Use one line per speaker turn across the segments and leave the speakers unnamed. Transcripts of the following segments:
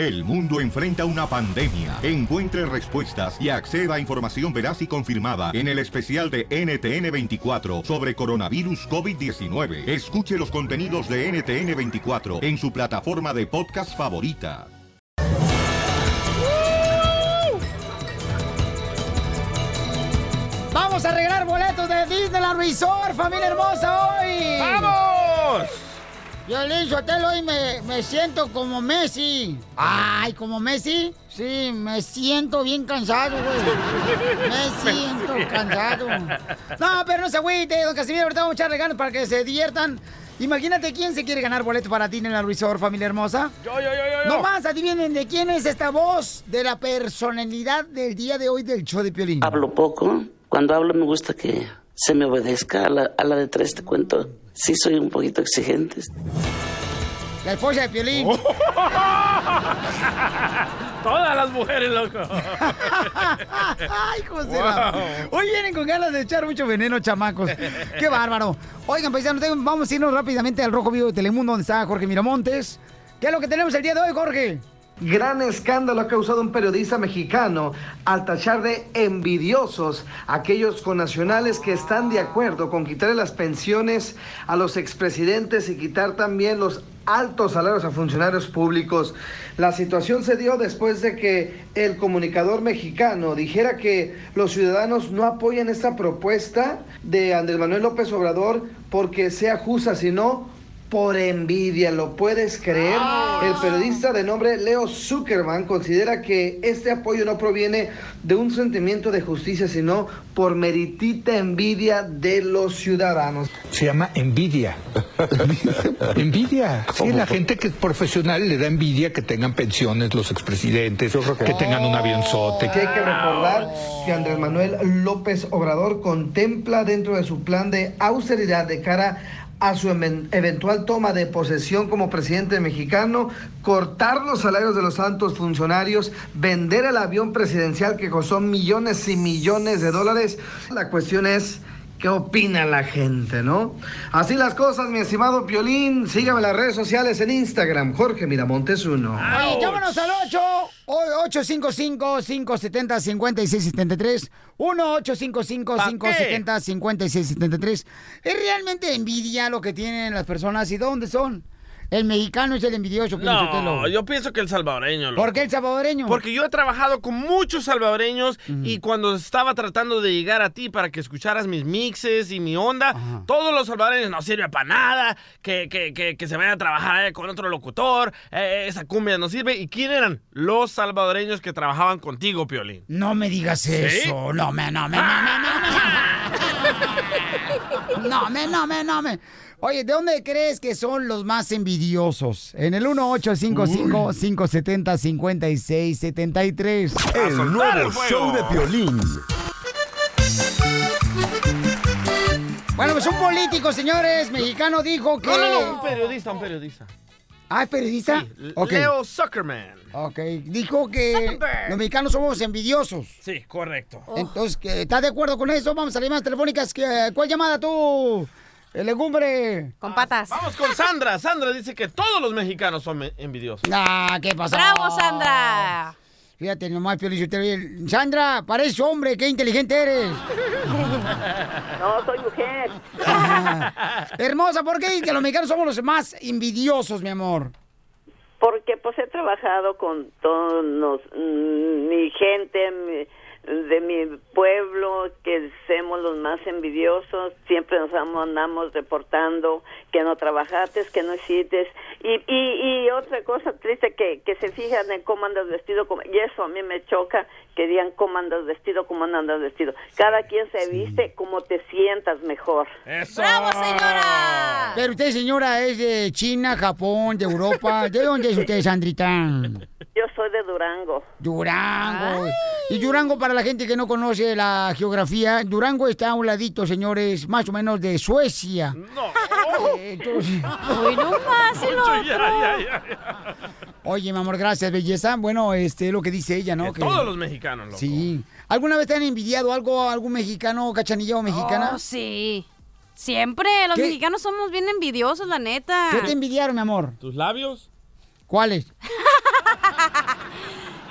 El mundo enfrenta una pandemia. Encuentre respuestas y acceda a información veraz y confirmada en el especial de NTN24 sobre coronavirus COVID-19. Escuche los contenidos de NTN24 en su plataforma de podcast favorita.
Vamos a regalar boletos de Disneyland Resort, familia hermosa, hoy.
¡Vamos!
Yo le hotel hoy me, me siento como Messi. Ay, ¿como Messi? Sí, me siento bien cansado, güey. Me siento cansado. No, pero no se agüite, don Casimiro. Ahorita vamos a echarle ganas para que se diviertan. Imagínate quién se quiere ganar boleto para Disneyland Resort, familia hermosa.
Yo, yo, yo, yo. yo.
No más, adivinen de quién es esta voz de la personalidad del día de hoy del show de Piolín.
Hablo poco. Cuando hablo me gusta que se me obedezca. A la, a la de tres te cuento. Sí soy un poquito exigente.
La esposa de Piolín.
Todas las mujeres, loco.
Ay, José. la- Hoy vienen con ganas de echar mucho veneno, chamacos. Qué bárbaro. Oigan, paisanos, tengo- vamos a irnos rápidamente al Rojo Vivo de Telemundo, donde está Jorge Miramontes. ¿Qué es lo que tenemos el día de hoy, Jorge?
Gran escándalo ha causado un periodista mexicano al tachar de envidiosos a aquellos connacionales que están de acuerdo con quitarle las pensiones a los expresidentes y quitar también los altos salarios a funcionarios públicos. La situación se dio después de que el comunicador mexicano dijera que los ciudadanos no apoyan esta propuesta de Andrés Manuel López Obrador porque sea justa, sino por envidia, ¿lo puedes creer? El periodista de nombre Leo Zuckerman considera que este apoyo no proviene de un sentimiento de justicia, sino por meritita envidia de los ciudadanos.
Se llama envidia. envidia. Sí, la gente que es profesional le da envidia que tengan pensiones los expresidentes, que tengan un avionzote.
Que hay que recordar que Andrés Manuel López Obrador contempla dentro de su plan de austeridad de cara a su eventual toma de posesión como presidente mexicano, cortar los salarios de los altos funcionarios, vender el avión presidencial que costó millones y millones de dólares. La cuestión es... ¿Qué opina la gente, no? Así las cosas, mi estimado Piolín. Sígame en las redes sociales en Instagram, Jorge Miramontes 1.
Oye, llámanos al 8 855-570-5673. 1-855-570-5673. ¿Es realmente envidia lo que tienen las personas y dónde son? El mexicano es el envidioso,
No, yo pienso que el salvadoreño. loco.
¿Por qué el salvadoreño?
Porque yo he trabajado con muchos salvadoreños y cuando estaba tratando de llegar a ti para que escucharas mis mixes y mi onda, todos los salvadoreños no sirve para nada, que, que, que, que se vayan a trabajar eh, con otro locutor, eh, esa cumbia no sirve. ¿Y quién eran? Los salvadoreños que trabajaban contigo, Piolín.
No me digas
¿Sí?
eso. No me, no me, no me, no me. No me, no me, no me. Oye, ¿de dónde crees que son los más envidiosos? En el 1855-570-5673.
El nuevo show de Piolín.
Bueno, pues un político, señores, mexicano dijo que...
No, no, no, un periodista, un periodista.
Ah, ¿es periodista? Ok.
Leo Zuckerman.
Ok, dijo que los mexicanos somos envidiosos.
Sí, correcto.
Entonces, ¿que- ¿estás de acuerdo con eso? Vamos a las llamadas telefónicas. ¿Qué- ¿Cuál llamada tú? El legumbre.
Con patas.
Vamos con Sandra. Sandra dice que todos los mexicanos son me- envidiosos.
Ah, ¿qué pasó?
¡Bravo, Sandra!
Fíjate nomás, Piolín. Sandra, pareces hombre, qué inteligente eres.
No, soy mujer.
Hermosa, ¿por qué dices que los mexicanos somos los más envidiosos, mi amor?
Porque pues he trabajado con todos los, mm, mi gente mi- de mi pueblo, que somos los más envidiosos, siempre nos am- andamos reportando que no trabajaste, que no hiciste. Y, y, y otra cosa triste, que, que se fijan en cómo andas vestido, como- y eso a mí me choca, que digan cómo andas vestido, cómo andas vestido. Cada quien se viste como te sientas mejor.
¡Eso!
¡Bravo, señora!
Pero usted, señora, es de China, Japón, de Europa. ¿De dónde es usted, Sandrita?
Yo soy de Durango.
Durango. Y Durango, para la gente que no conoce la geografía, Durango está a un ladito, señores, más o menos de Suecia.
No.
Entonces,
Uy, no más, el
Mucho,
otro.
ya, ya, ya, ya.
oye, mi amor, gracias, belleza. Bueno, este es lo que dice ella, ¿no?
Que todos los mexicanos, loco.
Sí. ¿Alguna vez te han envidiado algo, algún mexicano, cachanilla o mexicana?
Oh, sí. Siempre, los
¿Qué?
mexicanos somos bien envidiosos, la neta.
¿Qué te envidiaron, mi amor?
¿Tus labios?
¿Cuáles?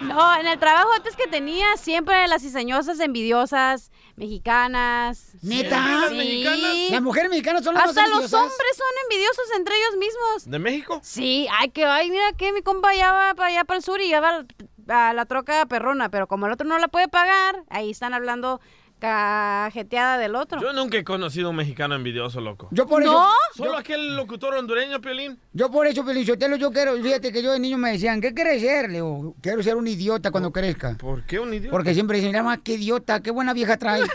No, en el trabajo antes que tenía, siempre las cizañosas envidiosas, mexicanas.
¿Neta?
Sí.
Las mujeres mexicanas son las más
Hasta los
envidiosas.
hombres son envidiosos entre ellos mismos.
¿De México?
Sí, ay, que, ay, mira que mi compa ya va para allá para el sur y ya va a la troca perrona, pero como el otro no la puede pagar, ahí están hablando cajeteada del otro.
Yo nunca he conocido a un mexicano envidioso, loco.
Yo por eso.
¿No?
Solo aquel locutor hondureño, Piolín.
Yo por eso, Pelizotelo, yo quiero, fíjate que yo de niño me decían, ¿qué quieres ser? Le digo, quiero ser un idiota cuando crezca.
¿Por qué un idiota?
Porque siempre dicen, mira más, qué idiota, qué buena vieja trae.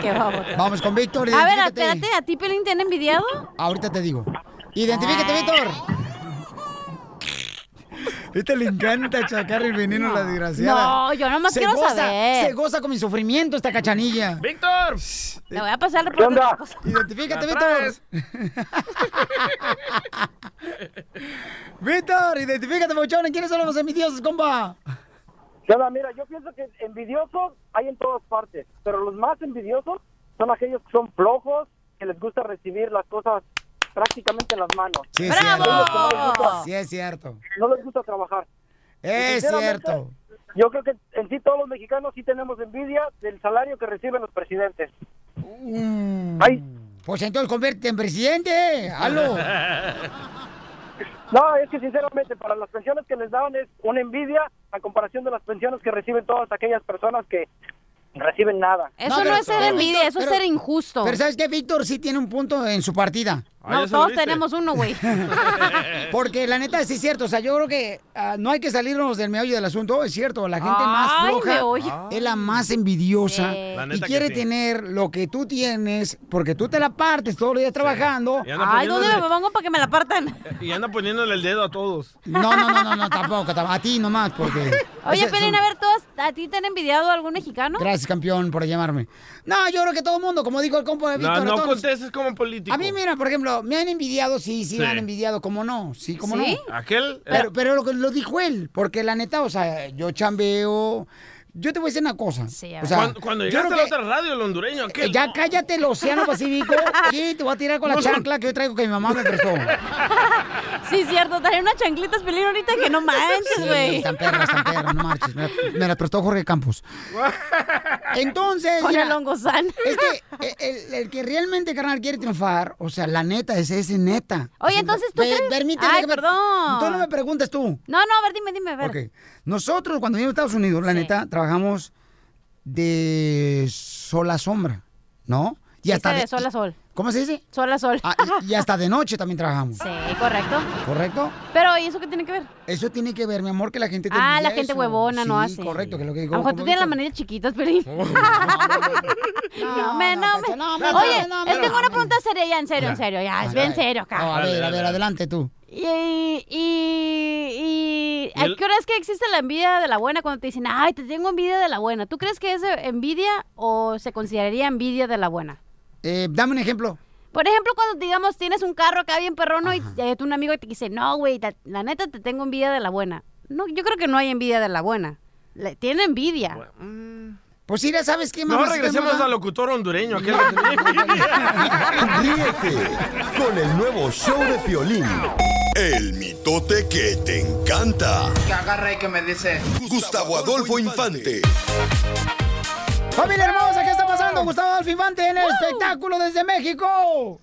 Qué baboso.
Vamos con Víctor,
A ver, espérate, ¿a ti Pelín te han envidiado?
Ahorita te digo. Identifícate, Víctor. Este le encanta chacar el veneno a la desgraciada.
No, yo nomás
Se
quiero
goza,
saber.
Se goza con mi sufrimiento esta cachanilla.
¡Víctor!
Le voy a pasar el reporte.
Identifícate,
¿La
Víctor. Víctor, identifícate, Bochón. ¿Quiénes son los envidiosos, compa?
Nada, mira, yo pienso que envidiosos hay en todas partes, pero los más envidiosos son aquellos que son flojos, que les gusta recibir las cosas prácticamente en las manos.
Sí, es
¡Bravo!
cierto. Sí, es cierto.
No les gusta trabajar.
Es cierto.
Yo creo que en sí todos los mexicanos sí tenemos envidia del salario que reciben los presidentes. Ay,
Pues entonces convierte en presidente. ¡Halo!
no, es que sinceramente para las pensiones que les daban es una envidia a comparación de las pensiones que reciben todas aquellas personas que reciben nada.
Eso
No,
es ser envidia, eso es ser injusto.
Pero ¿sabes qué? Víctor sí tiene un punto en su partida.
Ah,
no, todos tenemos uno, güey.
Porque la neta sí es cierto. O sea, yo creo que ah, no hay que salirnos del meollo del asunto. Es cierto, la gente más floja es la más envidiosa.
Sí.
La
Y quiere
sí.
tener lo que tú tienes porque tú te la partes todos los días trabajando.
Anda,
Ay, ¿dónde me pongo para que me la partan?
y anda poniéndole el dedo a todos.
No, no, no, no, no, tampoco. tam- A ti nomás, porque.
Oye, Pelín,
son-
a ver, ¿todos, ¿a ti te han envidiado algún mexicano?
Gracias, campeón, por llamarme. No, yo creo que todo el mundo, como dijo el compa de
No,
Víctor.
no
todos-
contestes como político.
A mí, mira, por ejemplo, me han envidiado, sí, sí, me han envidiado, como no, sí, como
¿Sí?
no.
Aquel...
Pero, pero lo, lo dijo él, porque la neta, o sea, yo chambeo. Yo te voy a decir una cosa.
Sí, a
o
ver.
sea,
cuando, cuando
yo
llegaste a otra radio, el hondureño,
que-
aquel...
Ya cállate el Océano Pacífico y te voy a tirar con la
No, no.
chancla que yo traigo que mi mamá me prestó.
Sí, cierto, trae unas chanclitas, Pelín, ahorita que no manches,
Sí,
güey.
están perras, están perras, no marches. Me, la- me las prestó Jorge Campos. Entonces,
Con
mira,
el hongozán.
es que el, el que realmente, carnal, quiere triunfar, o sea, la neta, ese es neta.
Oye,
O sea,
entonces, ¿tú
pe-
crees?
Permíteme
Ay,
que me-
perdón.
Tú no me preguntas tú.
No, no, a ver, dime, dime, a ver.
Ok. Nosotros, cuando vivimos a Estados Unidos, la
Sí.
neta, trabajamos de sol a sombra, ¿no? Y
Dice de
de-
sol a sol.
¿Cómo se dice?
Sol a sol.
Ah, y, y hasta de noche también trabajamos.
Sí, correcto.
¿Correcto?
Pero, ¿y eso qué tiene que ver?
Eso tiene que ver, mi amor, que la gente te
Ah, la gente
eso.
huevona no
Sí,
hace.
correcto, que es lo que
A
digo.
lo mejor tú tienes las manillas chiquitas, Pelín.
No,
No, me, no, me.
No,
Oye,
no, no,
tengo
no.
una pregunta seria ya, en serio, en serio, ya, es bien serio acá.
No, a ver, a ver, adelante tú.
Y, y, y,
Y
¿a
el-
qué hora es que existe la envidia de la buena cuando te dicen, ay, te tengo envidia de la buena? ¿Tú crees que es envidia o se consideraría envidia de la buena?
Eh, dame un ejemplo.
Por ejemplo, cuando digamos tienes un carro acá bien perrono y eh, tú un amigo te dice, no, güey, la, la neta te tengo envidia de la buena. No, yo creo que no hay envidia de la buena. Le- tiene envidia.
Pues mira, ¿sabes qué, mamá?
regresemos al locutor hondureño, aquel
Ríete con el nuevo show de Piolín. El mitote que te encanta.
Que agarra y que me dice.
Gustavo Adolfo Infante.
Familia hermosa, ¿qué está pasando? Gustavo Adolfo Infante en el espectáculo desde México.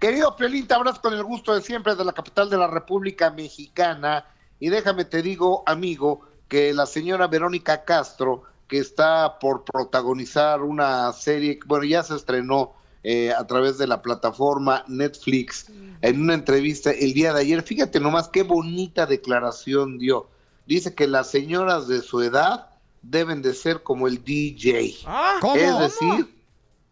Querido Piolín, te abrazo con el gusto de siempre de la capital de la República Mexicana. Y déjame te digo, amigo, que la señora Verónica Castro, que está por protagonizar una serie, bueno, ya se estrenó eh, a través de la plataforma Netflix, en una entrevista el día de ayer, fíjate nomás qué bonita declaración dio. Dice que las señoras de su edad deben de ser como el DJ.
¿Cómo?
Es decir,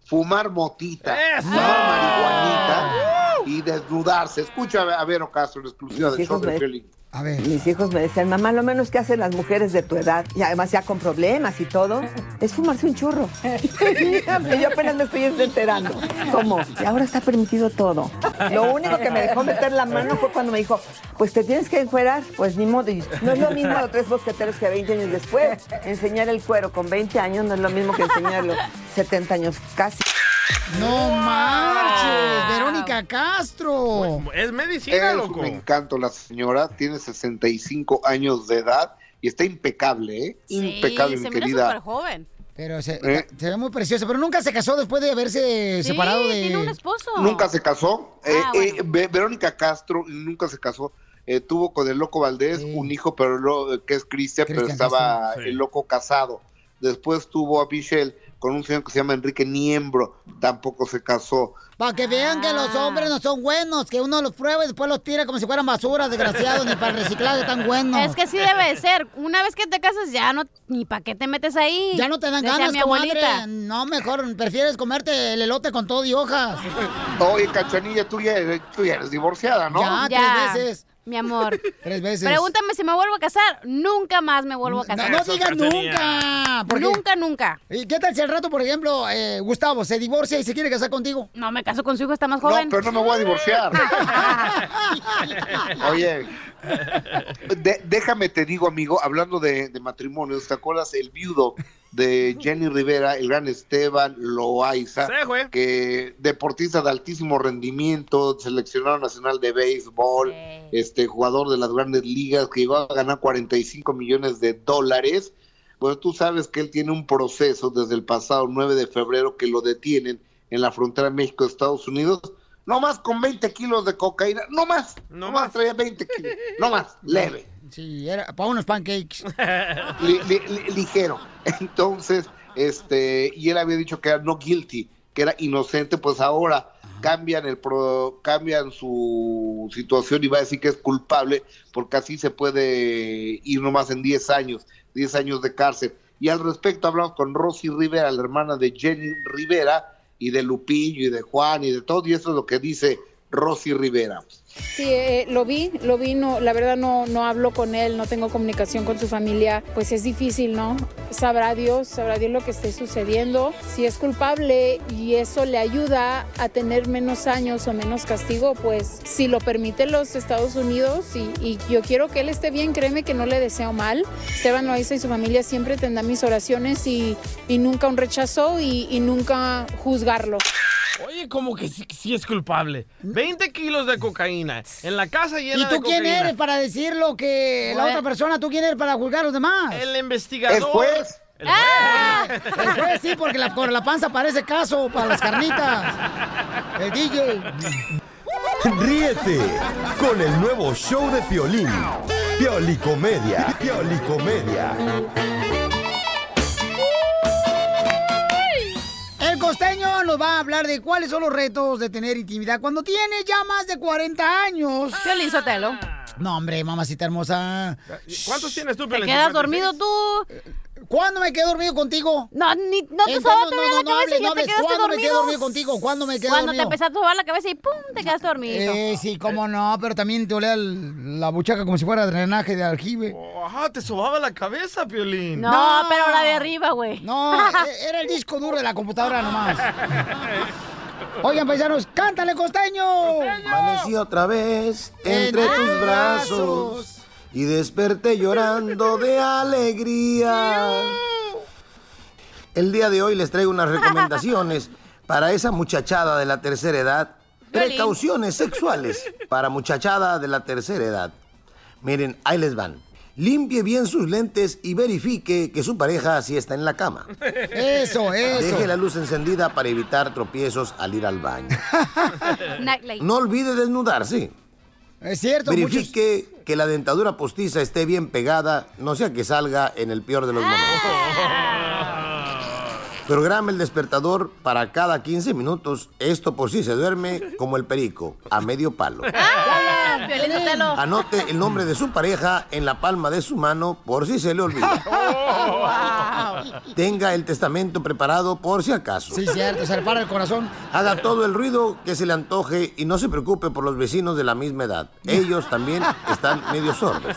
fumar motita, fumar marihuanita y desnudarse. Escucha a Vero Castro, en exclusiva
Mis
show
hijos
de
me-
Piolín.
A ver.
Mis hijos me decían, mamá, lo menos que hacen las mujeres de tu edad, y además ya con problemas y todo, es fumarse un churro. y yo apenas me estoy enterando. ¿Cómo? Y ahora está permitido todo. Lo único que me dejó meter la mano fue cuando me dijo, pues te tienes que encuerar. Pues ni modo. Y No es lo mismo los tres bosqueteros que 20 años después. Enseñar el cuero con 20 años no es lo mismo que enseñarlo 70 años casi.
No marches, Verónica Castro.
Es medicina,
Es
loco.
un encanto la señora, tiene 65 años de edad y está impecable, ¿eh? impecable, mi querida.
joven.
Pero se,
¿Eh?
se ve muy preciosa, pero nunca se casó después de haberse
Sí,
separado de...
tiene un esposo.
Nunca se casó.
Ah,
Eh,
bueno.
eh, Ve- Verónica Castro nunca se casó. Eh, tuvo con el loco Valdés un hijo, pero lo- que es Cristian, pero estaba.
Sí.
el loco casado. Después tuvo a Michelle con un señor que se llama Enrique Niembro, tampoco se casó.
Para que vean que los hombres no son buenos, que uno los prueba y después los tira como si fueran basura, desgraciados, ni para el reciclaje tan buenos.
Es que sí debe de ser. Una vez que te casas, ya no, ni para qué te metes ahí.
Ya no te dan
Decía
ganas,
mi
comadre.
abuelita.
No, mejor prefieres comerte el elote con todo y hojas.
Oye, Cachanilla, tú ya, eres- tú ya eres divorciada, ¿no?
Ya,
Ya,
tres veces.
Mi amor.
Tres veces.
Pregúntame si me vuelvo a casar. Nunca más me vuelvo a
No,
casar.
no digas nunca. porque-
Nunca, nunca.
¿Y qué tal si al rato, por ejemplo, eh, Gustavo se divorcia y se quiere casar contigo?
No, me caso con su hijo, está más
No,
joven.
pero no me voy a divorciar. Oye, de- déjame te digo, amigo, hablando de, de matrimonios, ¿te acuerdas el viudo de Jenny Rivera, el gran Esteban Loaiza,
Sí, güey.
que deportista de altísimo rendimiento, seleccionado nacional de béisbol, este jugador de las grandes ligas, que llegó a ganar 45 millones de dólares? Bueno, tú sabes que él tiene un proceso desde el pasado 9 de febrero que lo detienen en la frontera México-Estados Unidos, no más con 20 kilos de cocaína, no más, no, más traía 20 kilos, no más, leve.
Sí, era para unos pancakes.
Li- li- li- ligero. Entonces, este, y él había dicho que era no guilty, que era inocente, pues ahora cambian el pro- cambian su situación y va a decir que es culpable, porque así se puede ir nomás en 10 años, 10 años de cárcel. Y al respecto hablamos con Rosy Rivera, la hermana de Jenny Rivera, y de Lupillo y de Juan y de todo, y eso es lo que dice Rosy Rivera.
Sí, eh, lo vi, lo vi, no, la verdad no, no hablo con él, no tengo comunicación con su familia, pues es difícil, ¿no? Sabrá Dios, sabrá Dios lo que esté sucediendo. Si es culpable y eso le ayuda a tener menos años o menos castigo, pues si lo permiten los Estados Unidos y, yo quiero que él esté bien, créeme que no le deseo mal. Esteban Loaiza y su familia siempre tendrán mis oraciones y, nunca un rechazo y nunca juzgarlo.
Oye, como que sí, sí es culpable. 20 kilos de cocaína en la casa llena
¿Y tú
de
quién
cocaína.
eres para decir lo que la
Bueno.
otra persona? ¿Tú quién eres para juzgar a los demás?
El investigador.
El juez.
El
¡Ah! El juez sí, porque la, por la panza parece caso para las carnitas. El DJ.
Ríete con el nuevo show de Piolín. Piolicomedia. Piolicomedia.
Costeño nos va a hablar de cuáles son los retos de tener intimidad cuando tiene ya más de 40 años.
Piolín Sotelo.
No, hombre, mamacita hermosa.
¿Cuántos tienes tú,
¿Te quedas
56?
dormido tú?
¿Cuándo me quedé dormido contigo?
No, ni, no te sobaba
no, no,
la cabeza y
no
ya te quedaste
¿Cuándo me
dormido.
quedé dormido contigo? ¿Cuándo me quedé
Cuando
dormido?
te empezaste a sobar la cabeza y ¡pum! te quedaste dormido.
Eh, sí, cómo no, pero también te olía la buchaca como si fuera drenaje de aljibe.
Oh, ajá, te sobaba la cabeza, Piolín.
No, pero la de arriba, güey.
No, e- era el disco duro de la computadora nomás. Oigan, paisanos, cántale, costeño.
Amanecí otra vez entre
En
tus
tus
brazos y desperté llorando de alegría. El día de hoy les traigo unas recomendaciones para esa muchachada de la tercera edad. Precauciones sexuales para muchachada de la tercera edad. Miren, ahí les van. Limpie bien sus lentes y verifique que su pareja sí está en la cama.
Eso, eso.
Deje la luz encendida para evitar tropiezos al ir al baño. No olvide desnudarse.
Es cierto,
Verifique que la dentadura postiza esté bien pegada, no sea que salga en el peor de los momentos. Programa el despertador para cada 15 minutos. Esto por si se duerme como el perico, a medio palo.
¡Ah!
Anote el nombre de su pareja en la palma de su mano por si se le olvida. Tenga el testamento preparado por si acaso.
Sí, cierto, se le para el corazón.
Haga todo el ruido que se le antoje y no se preocupe por los vecinos de la misma edad. Ellos también están medio sordos.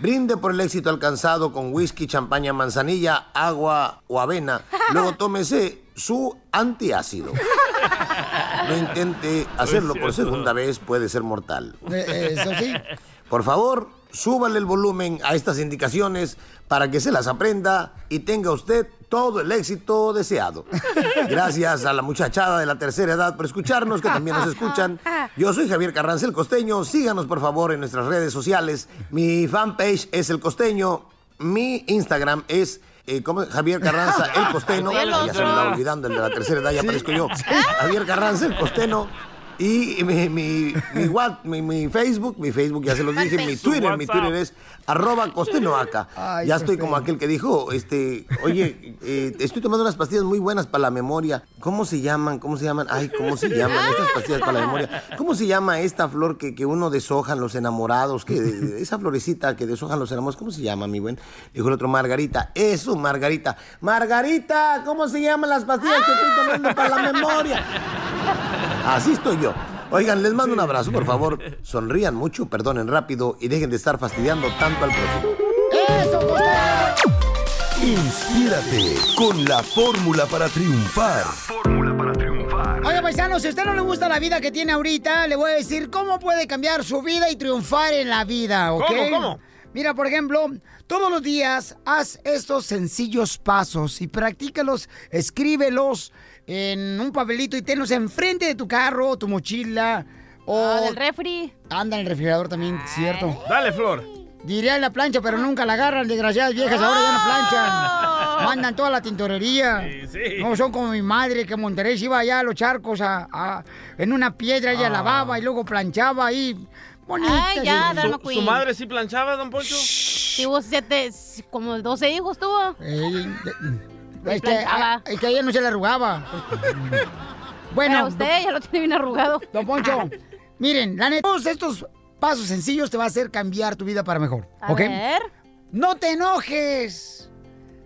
Brinde por el éxito alcanzado con whisky, champaña, manzanilla, agua o avena. Luego tómese su antiácido. No intente hacerlo por segunda vez, puede ser mortal.
Eh, Eso sí.
Por favor, súbale el volumen a estas indicaciones para que se las aprenda y tenga usted todo el éxito deseado. Gracias a la muchachada de la tercera edad por escucharnos, que también nos escuchan. Yo soy Javier Carranza el Costeño. Síganos por favor en nuestras redes sociales. Mi fanpage es El Costeño. Mi Instagram es eh, ¿cómo? Javier Carranza el Costeño.
Marcelo.
Ya se me estaba olvidando el de la tercera edad, ya aparezco yo. Javier Carranza el Costeno. Y mi, mi, mi, what- mi- mi Facebook, mi Facebook ya se los dije, mi Twitter, mi. Twitter es arroba costenoaca.
Ay,
Ya estoy como aquel que dijo, este, oye, eh, estoy tomando unas pastillas muy buenas para la memoria. ¿Cómo se llaman? ¿Cómo se llaman? Ay, ¿cómo se llaman estas pastillas para la memoria? ¿Cómo se llama esta flor que, que uno deshojan los enamorados? Que, esa florecita que deshojan los enamorados, ¿cómo se llama, mi buen? Dijo el otro, Margarita. Eso, Margarita. Margarita, ¿cómo se llaman las pastillas que estoy tomando para la memoria? Así estoy yo. Oigan, les mando un abrazo, por favor. Sonrían mucho, perdonen rápido y dejen de estar fastidiando tanto al prójimo.
¡Eso,
Inspírate con la fórmula para triunfar.
Oiga, paisano, si a usted no le gusta la vida que tiene ahorita, le voy a decir cómo puede cambiar su vida y triunfar en la vida, ¿ok?
¿Cómo, cómo?
Mira, por ejemplo, todos los días haz estos sencillos pasos y practícalos, escríbelos en un papelito y tenlos enfrente de tu carro, tu mochila o...
Ah, del refri.
Anda en el refrigerador también, cierto.
Dale, Flor.
Diría en la plancha, pero nunca la agarran, desgraciadas viejas, ahora ya no planchan. Mandan toda la tintorería.
sí.
No son como mi madre, que en Monterrey se iba allá a los charcos a, a- en una piedra, ella
Ah.
lavaba y luego planchaba ahí. Bonita.
Ay, ya,
sí.
¿Su, su madre sí planchaba, don Poncho?
Tuvo siete, como 12 hijos tuvo. Y
Es que,
planchaba.
a, es que a ella no se le arrugaba. Bueno,
Pero usted ya lo tiene bien arrugado.
Don Poncho, miren, la neta, todos estos pasos sencillos te va a hacer cambiar tu vida para mejor.
A
¿ok?
ver.
No te enojes.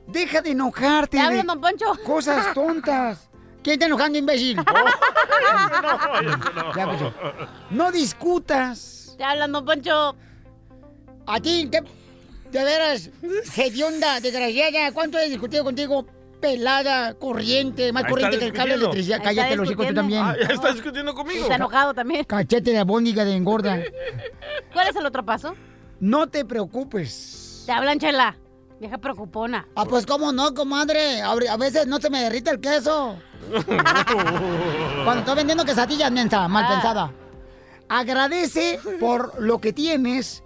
Deja de enojarte.
¿Te
de
don Poncho?
Cosas tontas. ¿Quién está enojando, imbécil? Ya, Poncho. No discutas.
Te hablan, don Poncho.
A ti, ¿qué? De veras, hedionda, desgraciada. ¿Cuánto he discutido contigo? Pelada, corriente, más
Ahí
corriente que el cable de electricidad. Cállate, los hijos, tú también.
Ah, ya está discutiendo conmigo.
Está enojado también.
Cachete de abóndiga de engorda.
¿Cuál es el otro paso?
No te preocupes.
Te hablan, chela. Vieja preocupona.
Ah, pues cómo no, comadre. A a veces no se me derrite el queso. Cuando estoy vendiendo quesadillas, mensa, mal
Ah.
pensada. Agradece por lo que tienes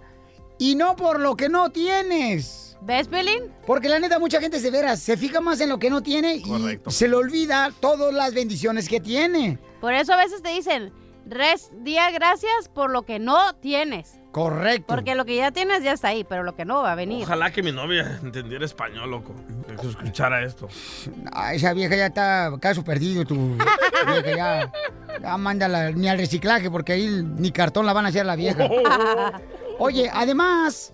y no por lo que no tienes.
¿Ves, Pelín?
Porque la neta, mucha gente se veras, se fija más en lo que no tiene y
Correcto.
se le olvida todas las bendiciones que tiene.
Por eso a veces te dicen, res, día gracias por lo que no tienes.
Correcto.
Porque lo que ya tienes ya está ahí, pero lo que no va a venir.
Ojalá que mi novia entendiera español, loco. Que escuchara esto.
Ah, esa vieja ya está caso perdido, tu vieja ya. Ya mándala ni al reciclaje porque ahí ni cartón la van a hacer la vieja. Oye, además,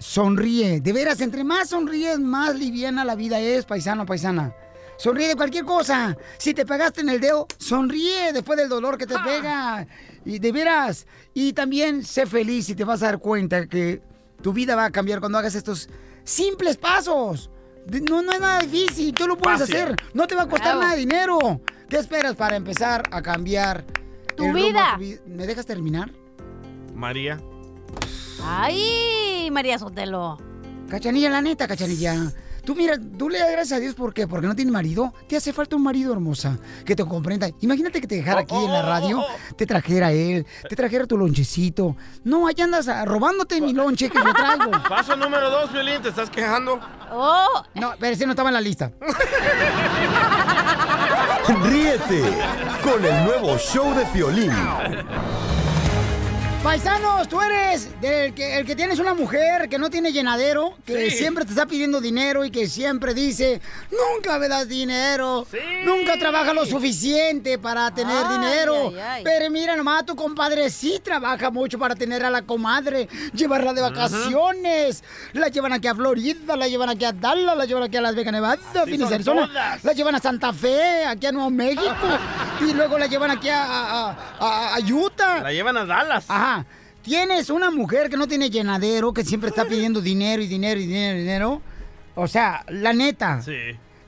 sonríe. De veras, entre más sonríes, más liviana la vida es, paisano, paisana. Sonríe de cualquier cosa. Si te pegaste en el dedo, sonríe después del dolor que te pega. Y de veras. Y también sé feliz y te vas a dar cuenta que tu vida va a cambiar cuando hagas estos simples pasos. No, no es nada difícil, tú lo puedes
Fácil.
hacer. No te va a costar
Bravo.
nada de dinero. ¿Qué esperas para empezar a cambiar
Tu vida.
tu vi- ¿Me dejas terminar?
María.
Ay, María Sotelo.
Cachanilla, la neta, cachanilla. Tú mira, tú le das gracias a Dios, ¿por qué? Porque no tiene marido. Te hace falta un marido hermosa que te comprenda. Imagínate que te dejara aquí en la radio, te trajera él, te trajera tu lonchecito. No, allá andas ah, robándote mi lonche que yo traigo.
Paso número dos, Violín, ¿te estás quejando?
Oh,
No, pero ese no estaba en la lista.
Ríete con el nuevo show de Piolín.
Paisanos, tú eres del que, el que tienes una mujer que no tiene llenadero, que
Sí.
siempre te está pidiendo dinero y que siempre dice, nunca me das dinero, nunca trabaja lo suficiente para tener
Ay,
dinero.
ay, ay.
Pero mira nomás, tu compadre sí trabaja mucho para tener a la comadre, llevarla de vacaciones. La llevan aquí a Florida, la llevan aquí a Dallas, la llevan aquí a Las Vegas, Nevada, Phoenix, Arizona.
todas.
La llevan a Santa Fe, aquí a Nuevo México. y luego la llevan aquí a, a- a- a Utah.
La llevan a Dallas.
Ajá. Tienes una mujer que no tiene llenadero, que siempre está pidiendo dinero y dinero y dinero y dinero. O sea, la neta.
Sí.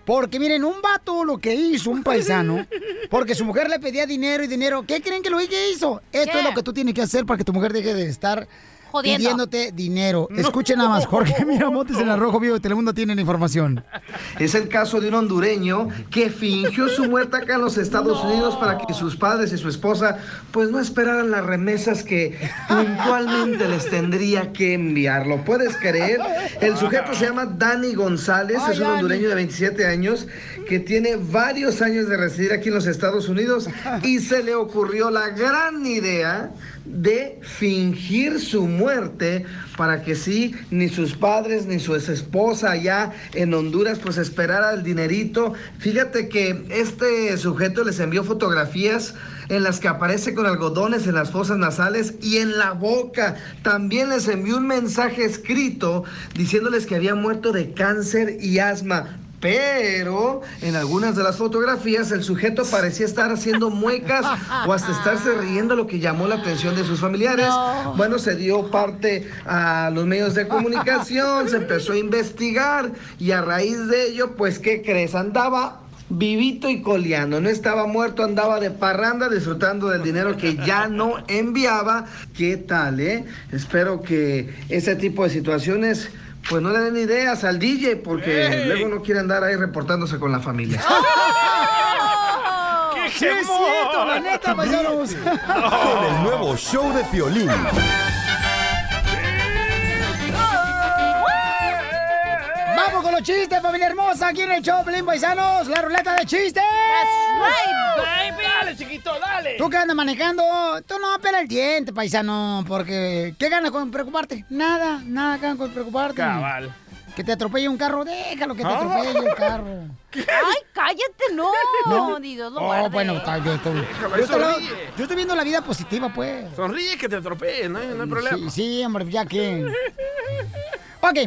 Porque miren, un vato lo que hizo, un paisano, porque su mujer le pedía dinero y dinero. ¿Qué creen que lo que hizo? Esto
¿Qué?
es lo que tú tienes que hacer para que tu mujer deje de estar
Jodiendo.
pidiéndote dinero. Escuchen nada más, Jorge Miramontes en Arrojo Vivo de Telemundo tienen información.
Es el caso de un hondureño que fingió su muerte acá en los Estados Unidos para que sus padres y su esposa pues no esperaran las remesas que puntualmente les tendría que enviar. ¿Lo puedes creer? El sujeto se llama Dani González, es un hondureño de 27 años que tiene varios años de residir aquí en los Estados Unidos y se le ocurrió la gran idea de fingir su muerte para que sí, ni sus padres ni su esposa allá en Honduras pues esperara el dinerito. Fíjate que este sujeto les envió fotografías en las que aparece con algodones en las fosas nasales y en la boca. También les envió un mensaje escrito diciéndoles que había muerto de cáncer y asma. Pero en algunas de las fotografías el sujeto parecía estar haciendo muecas o hasta estarse riendo, lo que llamó la atención de sus familiares.
No.
Bueno, se dio parte a los medios de comunicación, se empezó a investigar y a raíz de ello, pues, ¿qué crees? Andaba vivito y coleando, no estaba muerto, andaba de parranda disfrutando del dinero que ya no enviaba. ¿Qué tal, eh? Espero que ese tipo de situaciones pues no le den ideas al DJ porque
¡Ey!
luego no quiere andar ahí reportándose con la familia.
¡Qué
Sí, es cierto, la neta.
Con el nuevo show de Piolín.
Con los chistes, familia hermosa, aquí en el show, Pelín Paisanos, la ruleta de chistes.
baby. Dale, chiquito, dale.
Tú que andas manejando, tú no pela el diente, paisano, porque ¿qué ganas con preocuparte? Nada, nada ganas con preocuparte.
Cabal.
Que te atropelle un carro, déjalo que te
Ah.
atropelle el carro.
Ay, cállate, no.
¿No?
Ni Dios lo
Oh,
guarde.
bueno, está, yo estoy,
Déjalo,
yo, estoy,
sonríe.
yo estoy viendo la vida positiva, pues.
Sonríe que te atropelle, no hay, no hay problema.
Sí, sí, hombre, ya que. Ok,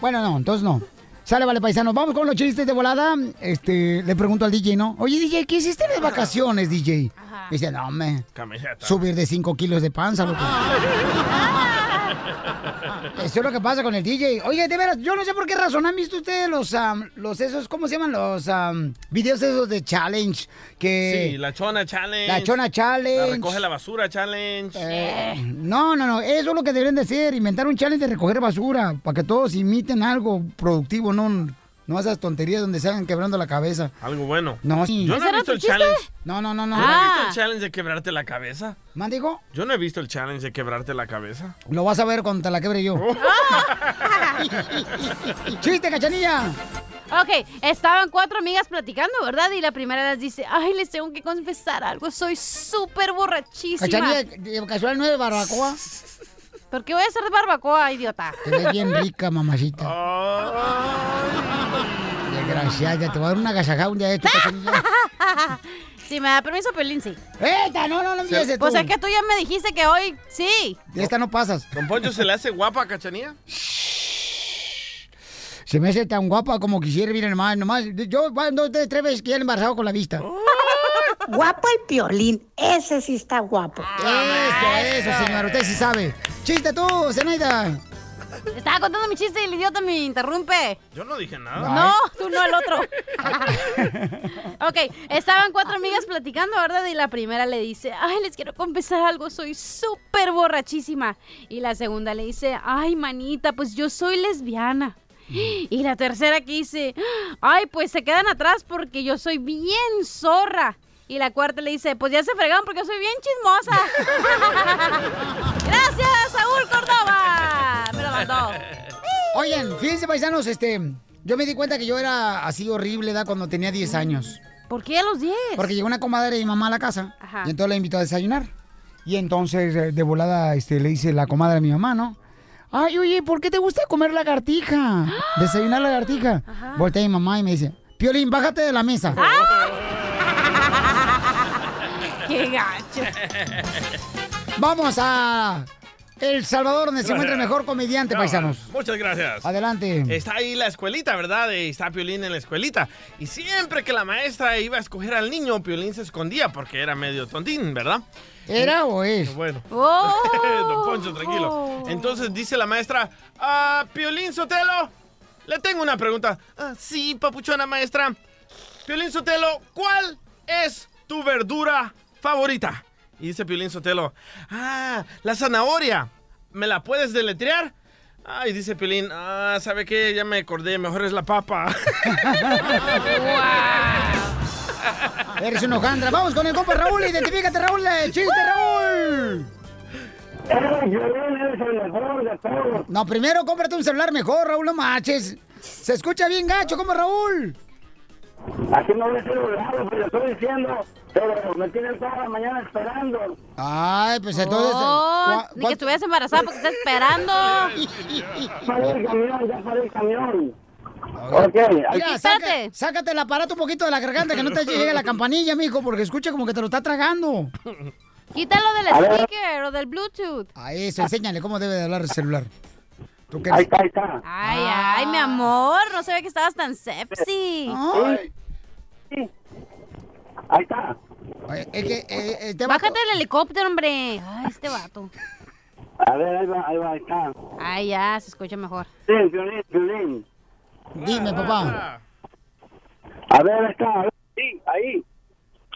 bueno, no, entonces no. Sale, vale, paisanos. Vamos con los chistes de volada. Este, le pregunto al DJ, ¿no? Oye, DJ, ¿qué hiciste en las vacaciones, DJ? Dice, no, me.
Camiseta.
Subir de 5 kilos de panza, loco. Eso es lo que pasa con el DJ. Oye, de veras, yo no sé por qué razón han visto ustedes los, am, los esos, ¿cómo se llaman? Los am, videos esos de challenge. Que
Sí, la chona challenge.
La chona challenge.
La recoge la basura challenge.
Eh, no, no, no, eso es lo que deberían de hacer, inventar un challenge de recoger basura, para que todos imiten algo productivo, no, no esas tonterías donde se hagan quebrando la cabeza.
Algo bueno.
No, sí.
Yo no he visto el challenge.
No, no, no, no.
¿No has visto el challenge de quebrarte la cabeza?
¿Mandigo?
Yo no he visto el challenge de quebrarte la cabeza.
Lo vas a ver cuando te la quebre yo.
Oh.
¡Chiste, cachanilla!
Ok, estaban cuatro amigas platicando, ¿verdad? Y la primera les dice, ay, les tengo que confesar algo, soy súper borrachísima.
Cachanilla, de casual no es de barbacoa.
¿Por qué voy a ser de barbacoa, idiota?
Te ves bien rica, mamacita. Desgraciada, te voy a dar una gasajada un día de esto, cachanilla.
si me da permiso, Pelín, sí.
¡Esta! No, no, no empieces
Pues
tú.
es que tú ya me dijiste que hoy sí.
De esta no pasas.
¿Don Poncho se le hace guapa a Cachanía?
Se me hace tan guapa como quisiera, miren nomás, nomás. Yo, bueno, dos, tres, veces que ya he embarazado con la vista.
Guapo el piolín, ese sí está guapo.
Eso, eso, señor, usted sí sabe. Chiste tú, Zenaida.
Estaba contando mi chiste y el idiota me interrumpe.
Yo no dije nada.
No, tú no, el otro. ok, estaban cuatro amigas platicando, ¿verdad? Y la primera le dice, ay, les quiero confesar algo, soy súper borrachísima. Y la segunda le dice, ay, manita, pues yo soy lesbiana. Y la tercera que dice, ay, pues se quedan atrás porque yo soy bien zorra. Y la cuarta le dice, pues ya se fregaron porque soy bien chismosa. Gracias, Saúl Córdoba. Me lo mandó.
Oigan, fíjense, paisanos, este. Yo me di cuenta que yo era así horrible, ¿da? Cuando tenía 10 años.
¿Por qué a los 10?
Porque llegó una comadre de mi mamá a la casa.
Ajá.
Y entonces la invitó a desayunar. Y entonces, eh, de volada, este, le dice la comadre a mi mamá, ¿no? Ay, oye, ¿por qué te gusta comer lagartija? Desayunar lagartija. Voltea mi mamá y me dice, Piolín, bájate de la mesa.
¡Qué gacho!
Vamos a El Salvador, donde se encuentra el mejor comediante,
No,
paisanos.
Muchas gracias.
Adelante.
Está ahí la escuelita, ¿verdad? Y está Piolín en la escuelita. Y siempre que la maestra iba a escoger al niño, Piolín se escondía porque era medio tontín, ¿verdad?
¿Era o es?
Bueno.
Oh.
Don Poncho, tranquilo. Entonces dice la maestra, ah, Piolín Sotelo, le tengo una pregunta. "Ah, sí, papuchona maestra. Piolín Sotelo, ¿cuál es tu verdura favorita? Y dice Piolín Sotelo, ah, la zanahoria. ¿me la puedes deletrear? Ay, dice Pelín, ah, ¿sabe qué? Ya me acordé, mejor es la papa.
Eres un hojandra. Vamos con el compa Raúl. Identifícate, Raúl. ¡Chiste, Raúl! No, primero cómprate un celular mejor, Raúl, no marches. Se escucha bien gacho, como Raúl.
Así no voy a ser obligado, pero estoy diciendo, pero me tienen toda la mañana esperando.
Ay, pues entonces.
Oh,
¿cuá-
ni que estuvieras embarazada porque estás esperando.
Paré el camión, ya paré el camión. Ok,
Mira, saca- sácate el aparato un poquito de la garganta que no te llegue la campanilla, mijo, porque escucha como que te lo está tragando.
Quítalo del speaker o del Bluetooth.
A eso, enséñale cómo debe de hablar el celular. ¿Tú qué
Ahí está, ahí está.
Ay, ay, mi amor, no sabía que estabas tan sexy.
Ay.
Ahí está.
Es que, eh,
Bájate del helicóptero, hombre. Ay, este vato.
A ver, ahí va, ahí va, ahí está.
Ay, ya, se escucha mejor.
Sí, violín, violín.
Dime, papá.
A ver, ahí está, a ver, sí, ahí.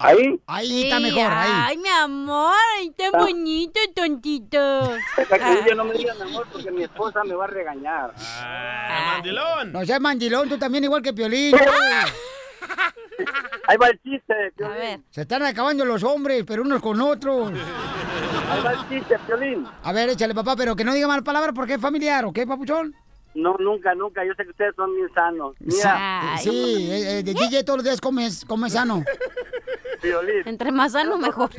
Ahí.
Ahí
está mejor, ahí. Ay, mi amor, ay, tan bonito, tontito.
Que ella no me diga mi amor porque mi esposa me va a regañar.
mandilón!
No seas mandilón, tú también igual que Piolín.
Ahí va el chiste,
A ver.
Se están acabando los hombres, pero unos con otros.
Ahí va el chiste, Piolín.
A ver, échale, papá, pero que no diga mal palabra porque es familiar, ¿ok, papuchón?
No, nunca, nunca. Yo sé que ustedes son bien sanos. Mira.
Sí, eh, eh, de DJ todos los días comes, comes sano.
Piolín.
Entre más sano, mejor.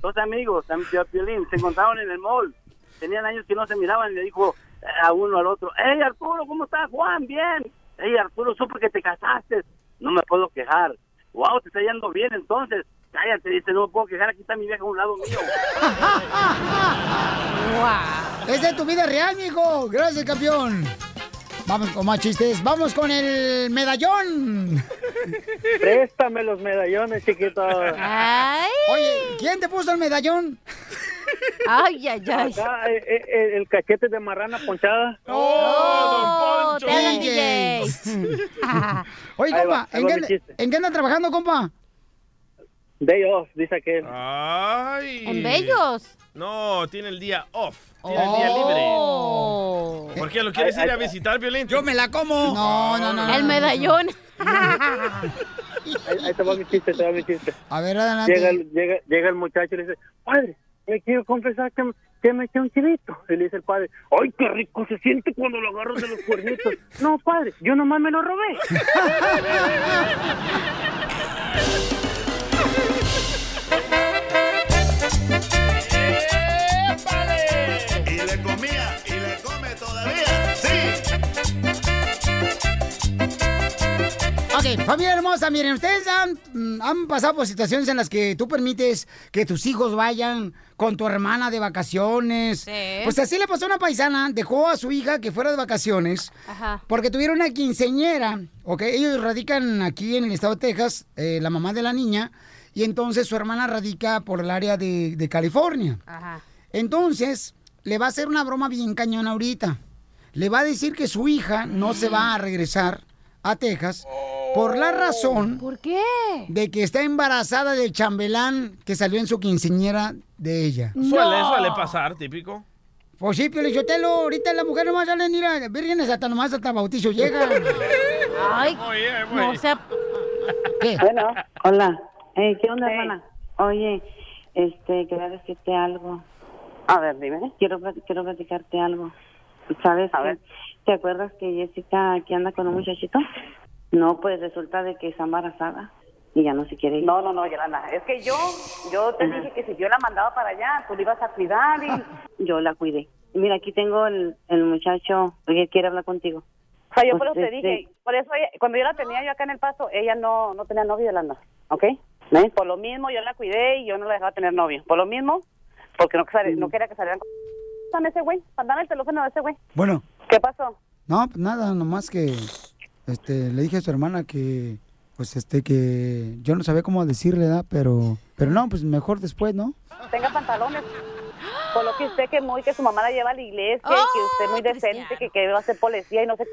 Dos amigos, am- tío Piolín, se encontraron en el mall. Tenían años que no se miraban y le dijo eh, a uno al otro, hey Arturo, ¿cómo estás? Juan, bien. Hey Arturo, supe que te casaste. No me puedo quejar. Wow, te está yendo bien entonces. Cállate, dice, no me puedo quejar, aquí está mi vieja a un lado mío.
Es de tu vida real, mijo. Gracias, campeón. Vamos con más chistes. Vamos con el medallón.
Préstame los medallones, chiquito.
Oye, ¿quién te puso el medallón?
Ay, ay, ay.
Acá, eh, eh, eh, el cachete de marrana ponchada.
¡Oh,
te hablan, DJ.
Oye, compa,
va, ahí
¿en
va
qué,
mi
anda-
chiste.
¿en qué anda trabajando, compa?
Day off, dice aquel.
Ay.
¿En Bellos?
No, tiene el día off. Tiene el día libre.
Oh.
¿Por qué? ¿Lo quieres
Ay,
ir a
ay,
visitar, Violín?
Yo me la como. No, no, no.
El medallón.
Ahí, ahí te va mi chiste, te va mi chiste.
A ver, adelante.
Llega el, llega, llega el muchacho y le dice, padre, le quiero confesar que, me- que me eché un chivito. Y le dice el padre, ay, qué rico se siente cuando lo agarras de los cuernitos. no, padre, yo nomás me lo robé.
Ok, familia hermosa, miren, ustedes han, mm, han pasado por situaciones en las que tú permites que tus hijos vayan con tu hermana de vacaciones. Pues así le pasó a una paisana, dejó a su hija que fuera de vacaciones
Ajá.
porque tuvieron una quinceñera, ¿ok? Ellos radican aquí en el estado de Texas, eh, la mamá de la niña, y entonces su hermana radica por el área de, de California.
Ajá.
Entonces, le va a hacer una broma bien cañón ahorita. Le va a decir que su hija no se va a regresar a Texas por la razón
¿Por qué?
de que está embarazada del chambelán que salió en su quinceñera de ella.
Suele, suele pasar, típico.
Pues sí, Pio Lichotelo, ahorita las mujeres nomás salen, mira, vírgenes hasta nomás hasta bautizo llegan.
Ay, no sea...
¿Qué?
Bueno, hola. Eh, ¿Qué onda, hermana? Oye, este, quería decirte algo.
A ver, dime.
Quiero, plat- quiero platicarte algo. ¿Sabes?
A ver.
¿Te acuerdas que Jessica aquí anda con un muchachito? No, pues resulta de que está embarazada y ya no se quiere ir.
No, no, no, Yolanda. Es que yo, yo te
Ajá.
dije que si yo la mandaba para allá, tú la ibas a cuidar y...
Yo la cuidé. Mira, aquí tengo el, el muchacho que quiere hablar contigo.
O sea, yo
Pues,
por eso te
este-
dije, por eso ella- cuando yo la tenía yo acá en el paso, ella no, no tenía novio, Yolanda, ¿ok? ¿Ves? Por lo mismo yo la cuidé y yo no la dejaba tener novio. Por lo mismo, porque no, no quería que salieran con... Ese güey, dame el teléfono de ese güey.
Bueno,
¿Qué pasó?
no, pues nada, nomás que este, le dije a su hermana que, pues este, que yo no sabía cómo decirle, ¿verdad? Pero, pero no, pues mejor después, ¿no?
Tenga pantalones. Por lo que usted que muy que su mamá la lleva a la iglesia y que usted muy decente, que, que va a ser policía y no sé...